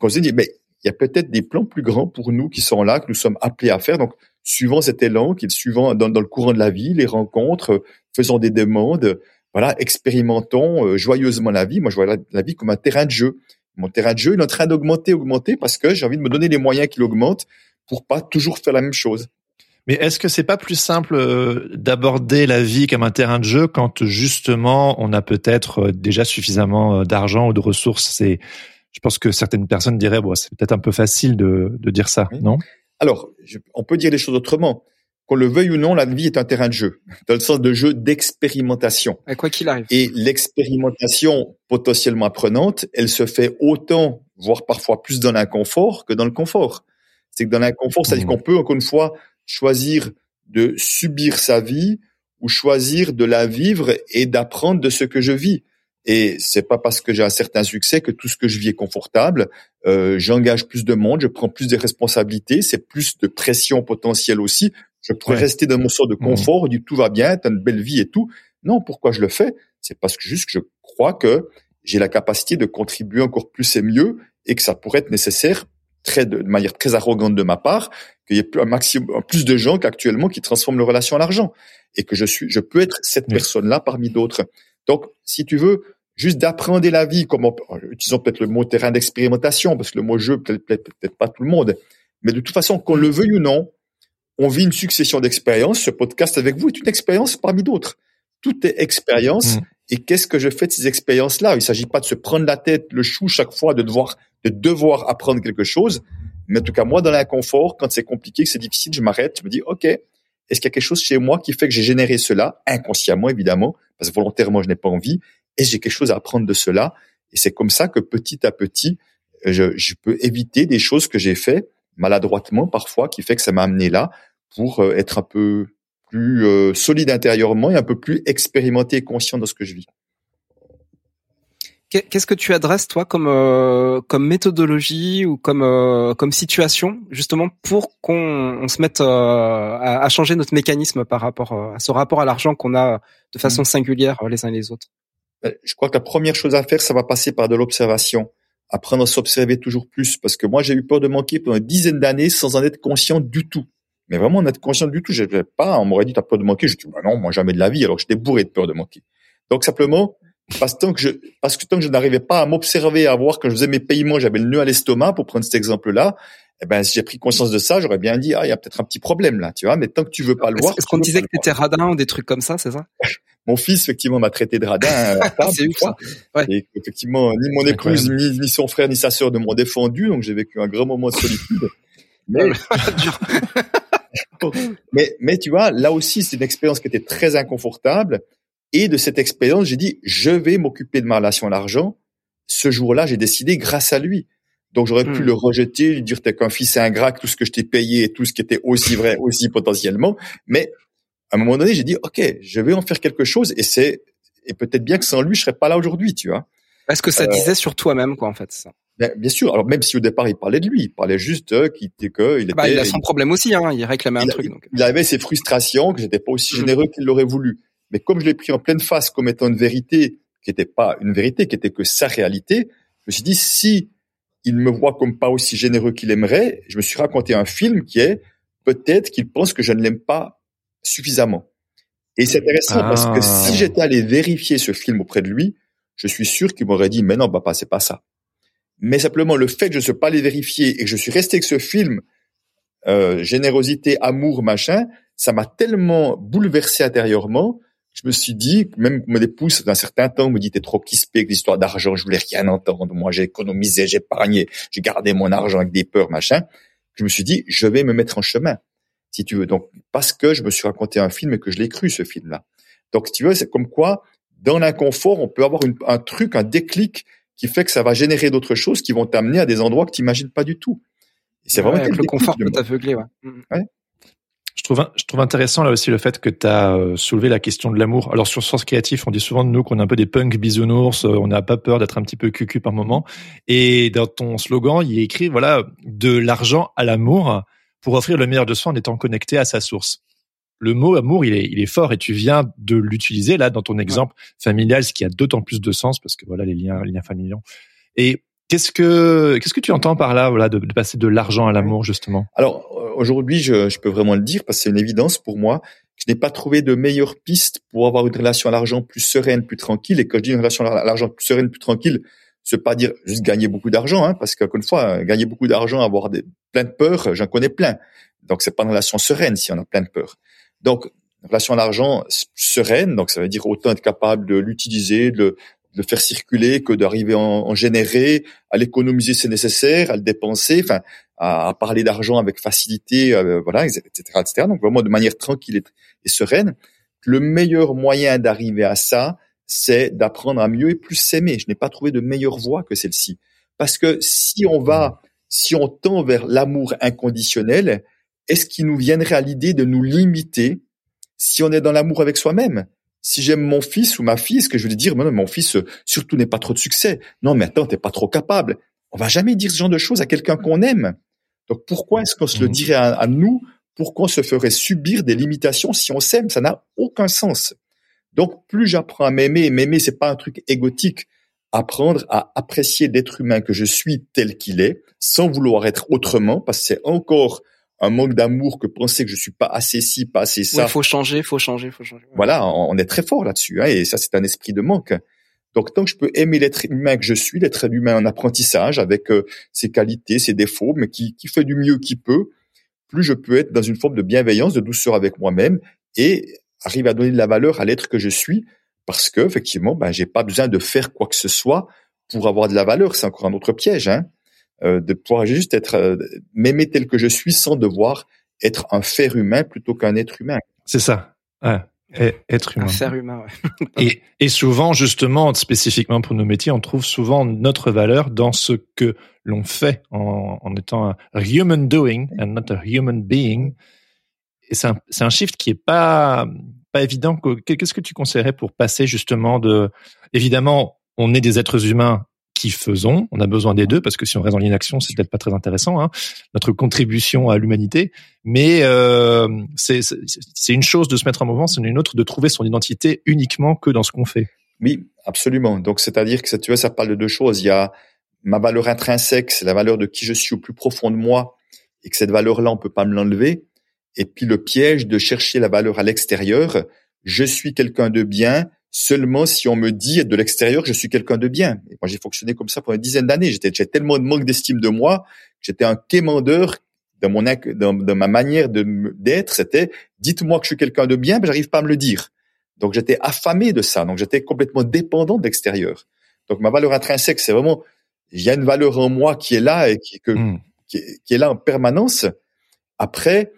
qu'on se dit mais il y a peut-être des plans plus grands pour nous qui sont là, que nous sommes appelés à faire. Donc, suivant cet élan, qui est suivant dans, dans, le courant de la vie, les rencontres, faisant des demandes, voilà, expérimentons euh, joyeusement la vie. Moi, je vois la, vie comme un terrain de jeu. Mon terrain de jeu, il est en train d'augmenter, augmenter, parce que j'ai envie de me donner les moyens qu'il augmente pour pas toujours faire la même chose. Mais est-ce que c'est pas plus simple euh, d'aborder la vie comme un terrain de jeu quand justement on a peut-être euh, déjà suffisamment d'argent ou de ressources? C'est, je pense que certaines personnes diraient, bon, c'est peut-être un peu facile de, de dire ça, non? Alors, on peut dire les choses autrement qu'on le veuille ou non, la vie est un terrain de jeu, <laughs> dans le sens de jeu d'expérimentation. quoi qu'il arrive. Et l'expérimentation potentiellement apprenante, elle se fait autant, voire parfois plus dans l'inconfort que dans le confort. C'est que dans l'inconfort, c'est-à-dire mmh. qu'on peut, encore une fois, choisir de subir sa vie ou choisir de la vivre et d'apprendre de ce que je vis. Et c'est pas parce que j'ai un certain succès que tout ce que je vis est confortable. Euh, J'engage plus de monde, je prends plus de responsabilités, c'est plus de pression potentielle aussi. Je pourrais rester dans mon sort de mmh. confort, du tout va bien, t'as une belle vie et tout. Non, pourquoi je le fais? C'est parce que juste que je crois que j'ai la capacité de contribuer encore plus et mieux et que ça pourrait être nécessaire très de, manière très arrogante de ma part qu'il y ait un maximum plus de gens qu'actuellement qui transforment leur relation à l'argent et que je suis je peux être cette personne-là parmi d'autres. Donc si tu veux juste d'apprendre la vie comme utilisons peut-être le mot terrain d'expérimentation parce que le mot jeu peut-être peut-être pas tout le monde mais de toute façon qu'on le veuille ou non on vit une succession d'expériences. Ce podcast avec vous est une expérience parmi d'autres. Tout est expérience. Mm. Et qu'est-ce que je fais de ces expériences-là? Il ne s'agit pas de se prendre la tête, le chou chaque fois, de devoir, de devoir apprendre quelque chose. Mais en tout cas, moi, dans l'inconfort, quand c'est compliqué, que c'est difficile, je m'arrête, je me dis, OK, est-ce qu'il y a quelque chose chez moi qui fait que j'ai généré cela, inconsciemment évidemment, parce que volontairement, je n'ai pas envie, et j'ai quelque chose à apprendre de cela. Et c'est comme ça que petit à petit, je, je peux éviter des choses que j'ai fait maladroitement parfois, qui fait que ça m'a amené là, pour euh, être un peu plus euh, solide intérieurement et un peu plus expérimenté et conscient de ce que je vis. Qu'est-ce que tu adresses toi comme euh, comme méthodologie ou comme comme situation justement pour qu'on se mette à, à, changer notre mécanisme par rapport à ce rapport à l'argent qu'on a de façon mmh. singulière les uns et les autres? Je crois que la première chose à faire, ça va passer par de l'observation apprendre à s'observer toujours plus parce que moi j'ai eu peur de manquer pendant une dizaine d'années sans en être conscient du tout. Mais vraiment en être conscient du tout, j'avais pas, on m'aurait dit t'as peur de manquer, je dis bah non, moi jamais de la vie alors j'étais bourré de peur de manquer. Donc simplement parce, que je, parce que tant que je n'arrivais pas à m'observer, à voir que je faisais mes paiements, j'avais le nœud à l'estomac pour prendre cet exemple-là, eh ben, si j'ai pris conscience de ça, j'aurais bien dit, ah, il y a peut-être un petit problème là, tu vois, mais tant que tu veux pas le voir. Est-ce qu'on disait que tu étais radin ou des trucs comme ça, c'est ça? <laughs> mon fils effectivement m'a traité de radin <laughs> c'est ça. Ouais. et effectivement ni mon épouse ni, ni, son frère ni sa sœur ne m'ont défendu donc j'ai vécu un grand moment de solitude <laughs> mais mais mais tu vois là aussi c'est une expérience qui était très inconfortable et de cette expérience j'ai dit je vais m'occuper de ma relation à l'argent ce jour-là j'ai décidé grâce à lui donc j'aurais pu hmm. le rejeter, lui dire t'es qu'un fils ingrat, tout ce que je t'ai payé et tout ce qui était aussi vrai aussi potentiellement. Mais à un moment donné, j'ai dit, OK, je vais en faire quelque chose et c'est, et peut-être bien que sans lui, je serais pas là aujourd'hui, tu vois. Parce que ça disait sur toi-même, quoi, en fait. Ça. Bien, bien, sûr. Alors même si au départ il parlait de lui, il parlait juste euh, qu'il était que il bah, était. il a son problème aussi, hein. Il réclamait un truc. Donc. Il avait ses frustrations que j'étais pas aussi mm. généreux qu'il l'aurait voulu. Mais comme je l'ai pris en pleine face comme étant une vérité qui n'était pas une vérité, qui était que sa réalité, je me suis dit si il me voit comme pas aussi généreux qu'il aimerait, je me suis raconté un film qui est peut-être qu'il pense que je ne l'aime pas suffisamment. Et c'est intéressant parce que si ah. j'étais allé vérifier ce film auprès de lui, je suis sûr qu'il m'aurait dit mais non papa c'est pas ça. Mais simplement le fait que je ne sois pas allé vérifier et que je suis resté avec ce film euh, générosité, amour, machin, ça m'a tellement bouleversé intérieurement. Je me suis dit, même mon épouse, d'un certain temps, me dit, t'es trop crispé avec l'histoire d'argent, je voulais rien entendre. Moi, j'ai économisé, j'ai épargné, j'ai gardé mon argent avec des peurs, machin. Je me suis dit, je vais me mettre en chemin, si tu veux. Donc, parce que je me suis raconté un film et que je l'ai cru, ce film-là. Donc, si tu veux, c'est comme quoi, dans l'inconfort, on peut avoir un truc, un déclic qui fait que ça va générer d'autres choses qui vont t'amener à des endroits que tu n'imagines pas du tout. C'est vraiment le confort peut t'aveugler. Ouais. Ouais. Je trouve, je trouve intéressant là aussi le fait que tu as euh, soulevé la question de l'amour. Alors sur Sens Créatif, on dit souvent de nous qu'on est un peu des punks bisounours, euh, on n'a pas peur d'être un petit peu cucu par moment. Et dans ton slogan, il est écrit voilà de l'argent à l'amour pour offrir le meilleur de soi en étant connecté à sa source le mot amour, il est, il est fort et tu viens de l'utiliser là dans ton exemple familial, ce qui a d'autant plus de sens parce que voilà les liens, liens familiaux. Et qu'est-ce que, qu'est-ce que tu entends par là, voilà, de, passer de l'argent à l'amour justement? Alors aujourd'hui, je, je peux vraiment le dire parce que c'est une évidence pour moi. Je n'ai pas trouvé de meilleure piste pour avoir une relation à l'argent plus sereine, plus tranquille. Et quand je dis une relation à l'argent plus sereine, plus tranquille, ce pas dire juste gagner beaucoup d'argent, hein, parce qu'encore une fois, gagner beaucoup d'argent, avoir des, plein de peurs, j'en connais plein. Donc c'est pas une relation sereine si on a plein de peurs. Donc, relation à l'argent sereine, donc ça veut dire autant être capable de l'utiliser, de, le faire circuler que d'arriver à en, générer, à l'économiser c'est nécessaire, à le dépenser, enfin à, parler d'argent avec facilité, euh, voilà, etc., etc. Donc vraiment de manière tranquille et, sereine. Le meilleur moyen d'arriver à ça, c'est d'apprendre à mieux et plus s'aimer. Je n'ai pas trouvé de meilleure voie que celle-ci, parce que si on va, si on tend vers l'amour inconditionnel, est-ce qu'il nous viendrait à l'idée de nous limiter si on est dans l'amour avec soi-même? Si j'aime mon fils ou ma fille, est-ce que je vais dire, non, mon fils, euh, surtout n'est pas trop de succès. Non, mais attends, t'es pas trop capable. On va jamais dire ce genre de choses à quelqu'un qu'on aime. Donc pourquoi est-ce qu'on se le mmh. dirait à, nous Pourquoi on se ferait subir des limitations si on s'aime? Ça n'a aucun sens. Donc plus j'apprends à m'aimer, et m'aimer c'est pas un truc égotique, apprendre à apprécier l'être humain que je suis tel qu'il est, sans vouloir être autrement, parce que c'est encore un manque d'amour que penser que je suis pas assez ci, pas assez ça. Il faut changer, faut changer, faut changer. Voilà, on est très fort là-dessus, hein, et ça c'est un esprit de manque. Donc tant que je peux aimer l'être humain que je suis, l'être humain en apprentissage avec euh, ses qualités, ses défauts, mais qui, qui fait du mieux qu'il peut, plus je peux être dans une forme de bienveillance, de douceur avec moi-même et arriver à donner de la valeur à l'être que je suis, parce que effectivement, ben j'ai pas besoin de faire quoi que ce soit pour avoir de la valeur. C'est encore un autre piège. Hein. Euh, de pouvoir juste être euh, m'aimer tel que je suis sans devoir être un fer humain plutôt qu'un être humain. C'est ça. être humain. Un fer humain. <laughs> et, et souvent, justement, spécifiquement pour nos métiers, on trouve souvent notre valeur dans ce que l'on fait en, en étant un human doing and not a human being. Et c'est un, c'est un shift qui est pas pas évident. Qu'est-ce que tu conseillerais pour passer justement de évidemment on est des êtres humains qui faisons. On a besoin des deux parce que si on reste dans l'inaction, c'est peut-être pas très intéressant. Hein, notre contribution à l'humanité, mais euh, c'est une chose de se mettre en mouvement, c'est une autre de trouver son identité uniquement que dans ce qu'on fait. Oui, absolument. Donc c'est-à-dire que tu vois, ça parle de deux choses. Il y a ma valeur intrinsèque, c'est la valeur de qui je suis au plus profond de moi, et que cette valeur-là, on peut pas me l'enlever. Et puis le piège de chercher la valeur à l'extérieur. Je suis quelqu'un de bien, seulement si on me dit de l'extérieur que je suis quelqu'un de bien. Et moi, j'ai fonctionné comme ça pendant une dizaine d'années. J'étais, j'ai tellement de manque d'estime de moi, j'étais un quémandeur dans mon dans, dans ma manière de d'être. C'était dites-moi que je suis quelqu'un de bien, mais j'arrive pas à me le dire. Donc j'étais affamé de ça. Donc j'étais complètement dépendant de l'extérieur. Donc ma valeur intrinsèque, c'est vraiment il y a une valeur en moi qui est là et qui, que, hmm. qui, qui est là en permanence. Après,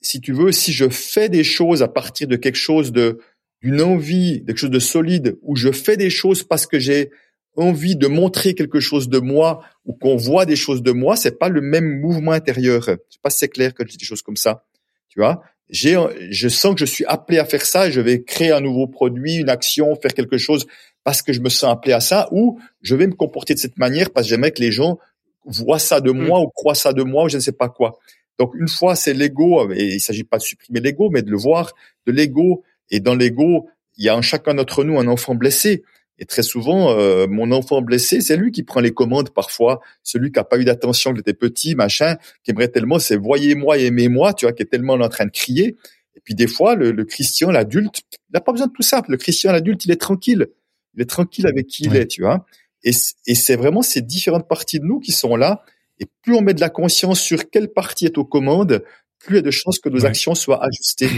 si tu veux, si je fais des choses à partir de quelque chose de une envie, quelque chose de solide, où je fais des choses parce que j'ai envie de montrer quelque chose de moi ou qu'on voit des choses de moi, c'est pas le même mouvement intérieur. Je sais pas si c'est clair quand je dis des choses comme ça. Tu vois? j'ai, je sens que je suis appelé à faire ça, je vais créer un nouveau produit, une action, faire quelque chose parce que je me sens appelé à ça, ou je vais me comporter de cette manière parce que j'aimerais que les gens voient ça de moi mm. ou croient ça de moi ou je ne sais pas quoi. Donc une fois c'est l'ego, et il s'agit pas de supprimer l'ego, mais de le voir de l'ego. Et dans l'ego, il y a en chacun d'entre nous un enfant blessé. Et très souvent, euh, mon enfant blessé, c'est lui qui prend les commandes parfois, celui qui a pas eu d'attention, qui était petit, machin, qui aimerait tellement, c'est voyez-moi, aimez-moi, tu vois, qui est tellement en train de crier. Et puis des fois, le, le Christian, l'adulte, il n'a pas besoin de tout ça. Le Christian, l'adulte, il est tranquille. Il est tranquille avec qui il est, tu vois. Et, et c'est vraiment ces différentes parties de nous qui sont là. Et plus on met de la conscience sur quelle partie est aux commandes, plus il y a de chances que nos actions soient ajustées.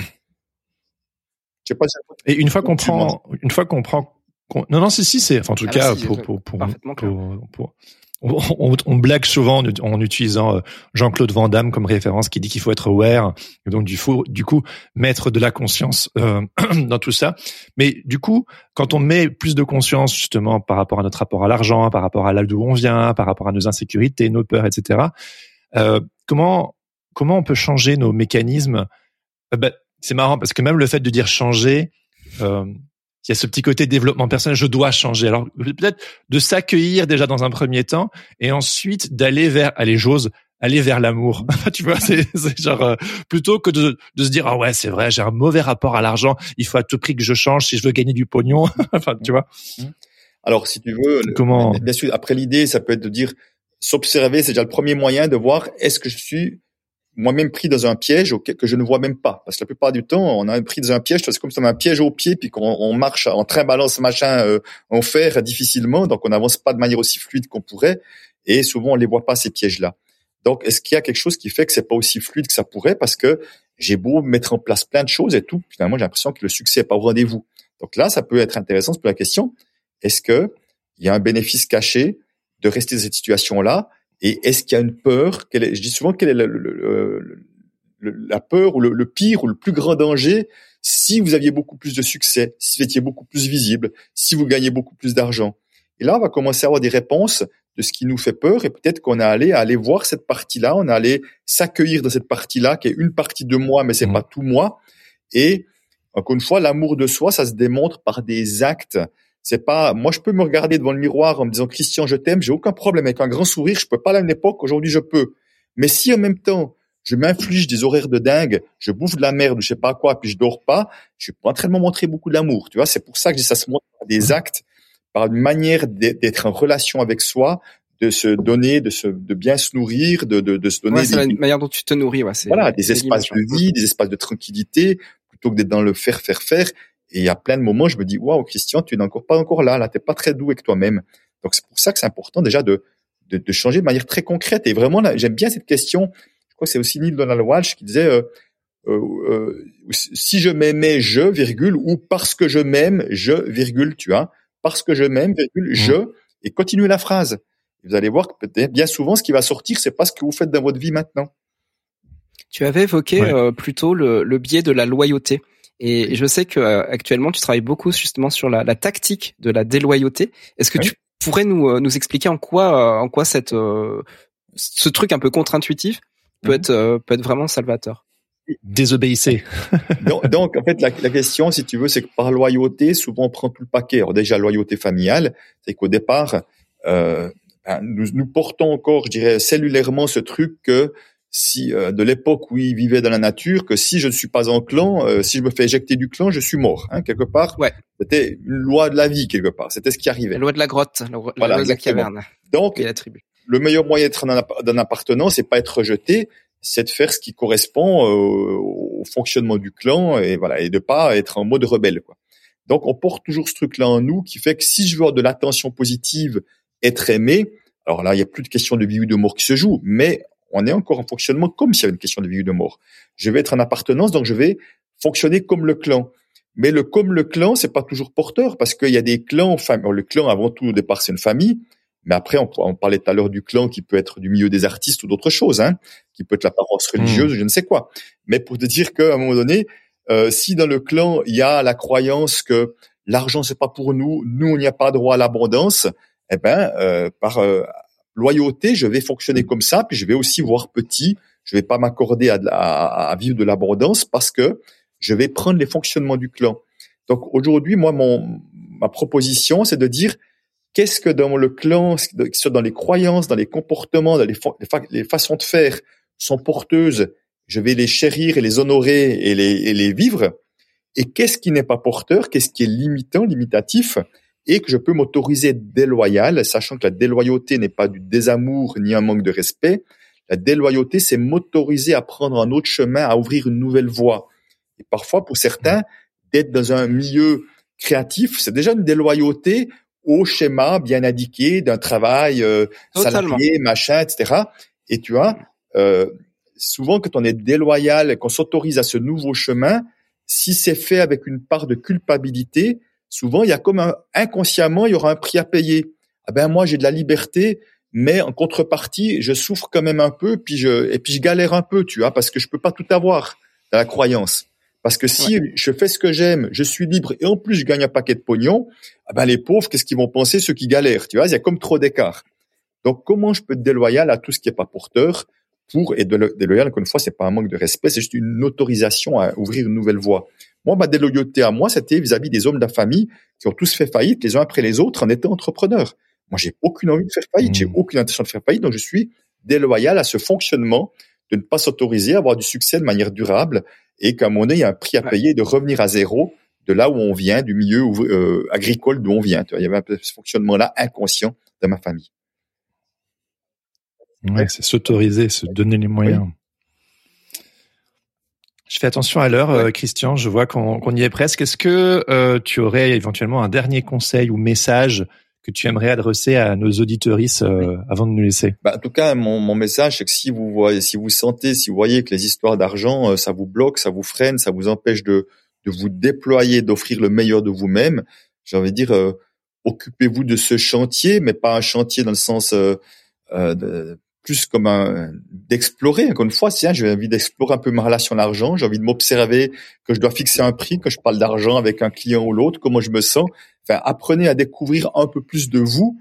Je sais pas et une fois qu'on prend, une fois qu'on prend non, non, si, si, c'est, enfin, en tout ah, cas, pour, pour, pour, pour, on, on, blague souvent en, utilisant euh, Jean-Claude Van Damme comme référence qui dit qu'il faut être aware et donc du, faut, du coup mettre de la conscience euh, <clears throat> dans tout ça. Mais du coup, quand on met plus de conscience justement par rapport à notre rapport à l'argent, par rapport à là d'où on vient, par rapport à nos insécurités, nos peurs, etc. Euh, comment comment on peut changer nos mécanismes? Euh, bah, C'est marrant parce que même le fait de dire changer, euh, il y a ce petit côté développement personnel, je dois changer. Alors peut-être de s'accueillir déjà dans un premier temps et ensuite d'aller vers, allez, j'ose aller vers l'amour. <laughs> tu vois, c'est genre euh, plutôt que de, de se dire ah ouais c'est vrai j'ai un mauvais rapport à l'argent, il faut à tout prix que je change si je veux gagner du pognon. <laughs> enfin tu vois. Alors si tu veux, comment bien sûr après l'idée ça peut être de dire s'observer c'est déjà le premier moyen de voir est-ce que je suis moi-même pris dans un piège que je ne vois même pas. Parce que la plupart du temps, on a pris dans un piège, c'est comme si on a un piège au pied, puis qu'on marche en train balance machin euh, en fer difficilement, donc on n'avance pas de manière aussi fluide qu'on pourrait, et souvent on les voit pas ces pièges-là. Donc, est-ce qu'il y a quelque chose qui fait que c'est pas aussi fluide que ça pourrait? Parce que j'ai beau mettre en place plein de choses et tout, finalement j'ai l'impression que le succès est pas au rendez-vous. Donc là, ça peut être intéressant, c'est la question est-ce que il y a un bénéfice caché de rester dans cette situation-là? Et est-ce qu'il y a une peur? Est, Je dis souvent quelle est la peur ou le, pire ou le plus grand danger si vous aviez beaucoup plus de succès, si vous étiez beaucoup plus visible, si vous gagnez beaucoup plus d'argent? Et là, on va commencer à avoir des réponses de ce qui nous fait peur et peut-être qu'on a allé aller voir cette partie-là, on a allé s'accueillir dans cette partie-là qui est une partie de moi, mais c'est mmh. pas tout moi. Et encore une fois, l'amour de soi, ça se démontre par des actes c'est pas, moi, je peux me regarder devant le miroir en me disant, Christian, je t'aime, j'ai aucun problème avec un grand sourire, je peux pas à une époque, aujourd'hui, je peux. Mais si en même temps, je m'inflige des horaires de dingue, je bouffe de la merde, je sais pas quoi, puis je dors pas, je suis pas en train de me montrer beaucoup d'amour, tu vois. C'est pour ça que ça se montre par des actes, par une manière d'être en relation avec soi, de se donner, de se, de bien se nourrir, de, de, de se donner. Ouais, c'est la manière dont tu te nourris, ouais. Voilà, des espaces de vie, des espaces de tranquillité, plutôt que d'être dans le faire, faire, faire. Et a plein de moments, je me dis, waouh, Christian, tu n'es encore pas encore là, là, t'es pas très doux avec toi-même. Donc c'est pour ça que c'est important déjà de, de, de, changer de manière très concrète. Et vraiment, j'aime bien cette question. Je crois que c'est aussi Neil Donald Walsh qui disait, euh, euh, euh, si je m'aimais, je, virgule, ou parce que je m'aime, je, virgule, tu vois, parce que je m'aime, virgule, je, et continuez la phrase. Vous allez voir que peut-être bien souvent, ce qui va sortir, c'est pas ce que vous faites dans votre vie maintenant. Tu avais évoqué euh, plutôt le, le biais de la loyauté. Et je sais que euh, actuellement tu travailles beaucoup justement sur la, la tactique de la déloyauté. Est-ce que tu pourrais nous euh, nous expliquer en quoi euh, en quoi cette ce truc un peu contre-intuitif peut mhm. être peut être vraiment salvateur? Désobéissez. <laughs> donc, donc, en fait, la, la, question, si tu veux, c'est que par loyauté, souvent on prend tout le paquet. Alors déjà, loyauté familiale, c'est qu'au départ, euh, ben, nous, nous portons encore, je dirais, cellulairement ce truc que si euh, de l'époque où il vivait dans la nature que si je ne suis pas en clan, euh, si je me fais éjecter du clan, je suis mort. Hein, quelque part, ouais. c'était une loi de la vie quelque part. C'était ce qui arrivait. La loi de la grotte, la loi, de la caverne. Donc, la tribu. le meilleur moyen d'être d'un appartenant, c'est pas être rejeté, c'est de faire ce qui correspond euh, au fonctionnement du clan et voilà et de pas être en mode rebelle. Quoi. Donc, on porte toujours ce truc-là en nous qui fait que si je veux avoir de l'attention positive, être aimé, alors là, il y a plus de question de vie ou de mort qui se joue, mais on est encore en fonctionnement comme s'il y avait une question de vie ou de mort. Je vais être en appartenance, donc je vais fonctionner comme le clan. Mais le comme le clan, c'est pas toujours porteur parce qu'il y a des clans, enfin, le clan avant tout au départ c'est une famille, mais après on, on parlait tout à l'heure du clan qui peut être du milieu des artistes ou d'autres choses, hein, qui peut être la paroisse religieuse, mmh. je ne sais quoi. Mais pour te dire qu'à un moment donné, euh, si dans le clan il y a la croyance que l'argent c'est pas pour nous, nous on n'y a pas droit à l'abondance, eh ben euh, par euh, loyauté, je vais fonctionner comme ça, puis je vais aussi voir petit, je vais pas m'accorder à, à, à, vivre de l'abondance parce que je vais prendre les fonctionnements du clan. Donc aujourd'hui, moi, mon, ma proposition, c'est de dire qu'est-ce que dans le clan, dans les croyances, dans les comportements, dans les, les, façons de faire sont porteuses, je vais les chérir et les honorer et les, et les vivre. Et qu'est-ce qui n'est pas porteur, qu'est-ce qui est limitant, limitatif, et que je peux m'autoriser déloyal, sachant que la déloyauté n'est pas du désamour ni un manque de respect. La déloyauté, c'est m'autoriser à prendre un autre chemin, à ouvrir une nouvelle voie. Et parfois, pour certains, d'être dans un milieu créatif, c'est déjà une déloyauté au schéma bien indiqué d'un travail euh, salarié, machin, etc. Et tu vois, euh, souvent quand on est déloyal, qu'on s'autorise à ce nouveau chemin, si c'est fait avec une part de culpabilité, souvent il y a comme un, inconsciemment il y aura un prix à payer. Ah ben moi j'ai de la liberté, mais en contrepartie je souffre quand même un peu, puis je et puis je galère un peu, tu vois, parce que je peux pas tout avoir dans la croyance. Parce que si je fais ce que j'aime, je suis libre et en plus je gagne un paquet de pognon, ah ben les pauvres, qu'est-ce qu'ils vont penser ceux qui galèrent Tu vois, il y a comme trop d'écart. Donc comment je peux être déloyal à tout ce qui est pas porteur pour et déloyal? Encore une fois, c'est pas un manque de respect, c'est juste une autorisation à ouvrir une nouvelle voie. Moi, ma déloyauté à moi, c'était vis-à-vis des hommes de la famille qui ont tous fait faillite les uns après les autres en étant entrepreneurs. Moi, j'ai aucune envie de faire faillite, j'ai mmh. aucune intention de faire faillite, donc je suis déloyal à ce fonctionnement de ne pas s'autoriser à avoir du succès de manière durable et qu'à un moment donné, il y a un prix à payer de revenir à zéro de là où on vient, du milieu euh, agricole d'où on vient. Il y avait un peu ce fonctionnement-là inconscient de ma famille. Ouais, c'est s'autoriser, se donner les moyens. Je fais attention à l'heure, euh, Christian. Je vois qu'on y est presque. Est-ce que euh, tu aurais éventuellement un dernier conseil ou message que tu aimerais adresser à nos auditorices euh, avant de nous laisser? Bah, En tout cas, mon, mon message, c'est que si vous voyez, si vous sentez, si vous voyez que les histoires d'argent, euh, ça vous bloque, ça vous freine, ça vous empêche de, de vous déployer, d'offrir le meilleur de vous-même, j'ai envie de dire, euh, occupez-vous de ce chantier, mais pas un chantier dans le sens de, plus comme un d'explorer. Encore une fois, tiens, j'ai envie d'explorer un peu ma relation à l'argent. J'ai envie de m'observer que je dois fixer un prix, que je parle d'argent avec un client ou l'autre, comment je me sens. Enfin, apprenez à découvrir un peu plus de vous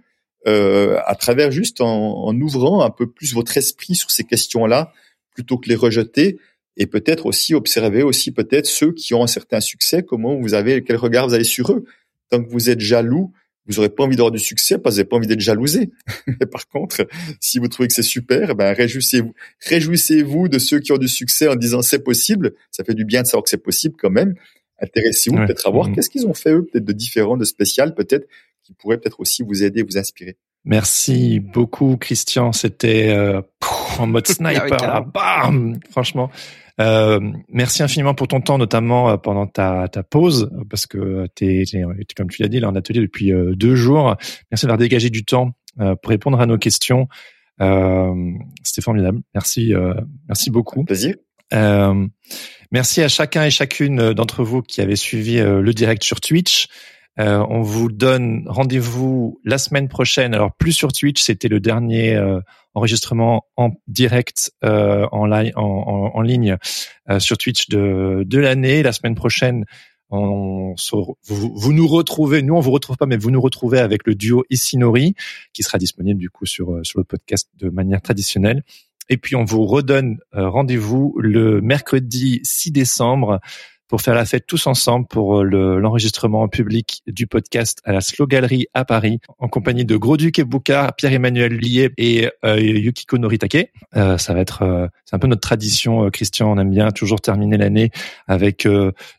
euh, à travers juste en, ouvrant un peu plus votre esprit sur ces questions-là, plutôt que les rejeter. Et peut-être aussi observer aussi peut-être ceux qui ont un certain succès, comment vous avez, quel regard vous avez sur eux. Tant que vous êtes jaloux, vous aurez pas envie d'avoir du succès parce que vous n'avez pas envie d'être jalousé. <laughs> Mais par contre, si vous trouvez que c'est super, ben réjouissez-vous, réjouissez-vous de ceux qui ont du succès en disant c'est possible. Ça fait du bien de savoir que c'est possible quand même. Intéressez-vous peut-être à voir mmh. qu'est-ce qu'ils ont fait eux, peut-être de différent, de spécial, peut-être qui pourrait peut-être aussi vous aider, vous inspirer. Merci beaucoup, Christian. C'était euh, <laughs> en mode sniper, bam, franchement. Euh, merci infiniment pour ton temps, notamment euh, pendant ta, ta pause, parce que tu es, comme tu l'as dit, là en atelier depuis euh, deux jours. Merci d'avoir dégagé du temps pour répondre à nos questions. C'était formidable. Merci, merci beaucoup. Plaisir. merci à chacun et chacune d'entre vous qui avez suivi le direct sur Twitch. Euh, on vous donne rendez-vous la semaine prochaine. Alors plus sur Twitch, c'était le dernier euh, enregistrement en direct euh, en, live, en, ligne sur Twitch de, de l'année. La semaine prochaine, on, vous, nous retrouvez. Nous, on vous retrouve pas, mais vous nous retrouvez avec le duo Isinori, qui sera disponible du coup sur sur le podcast de manière traditionnelle. Et puis on vous redonne rendez-vous le mercredi 6 décembre pour faire la fête tous ensemble pour euh, l'enregistrement public du podcast à la Slow Gallery à Paris, en compagnie de Gros Duc et Boucard, Pierre-Emmanuel Lié et euh, Yukiko Noritake. Euh, ça va être, c'est un peu notre tradition, Christian. On aime bien toujours terminer l'année avec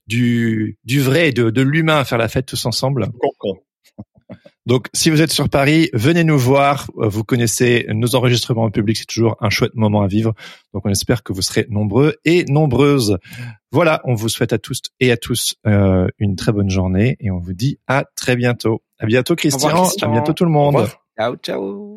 du du vrai, de, de l'humain, à faire la fête tous ensemble. Donc, si vous êtes sur Paris, venez nous voir. Vous connaissez nos enregistrements en public, c'est toujours un chouette moment à vivre. Donc, on espère que vous serez nombreux et nombreuses. Voilà, on vous souhaite à tous et à tous euh, une très bonne journée et on vous dit à très bientôt. À bientôt, Christian. À bientôt, tout le monde. Ciao, ciao.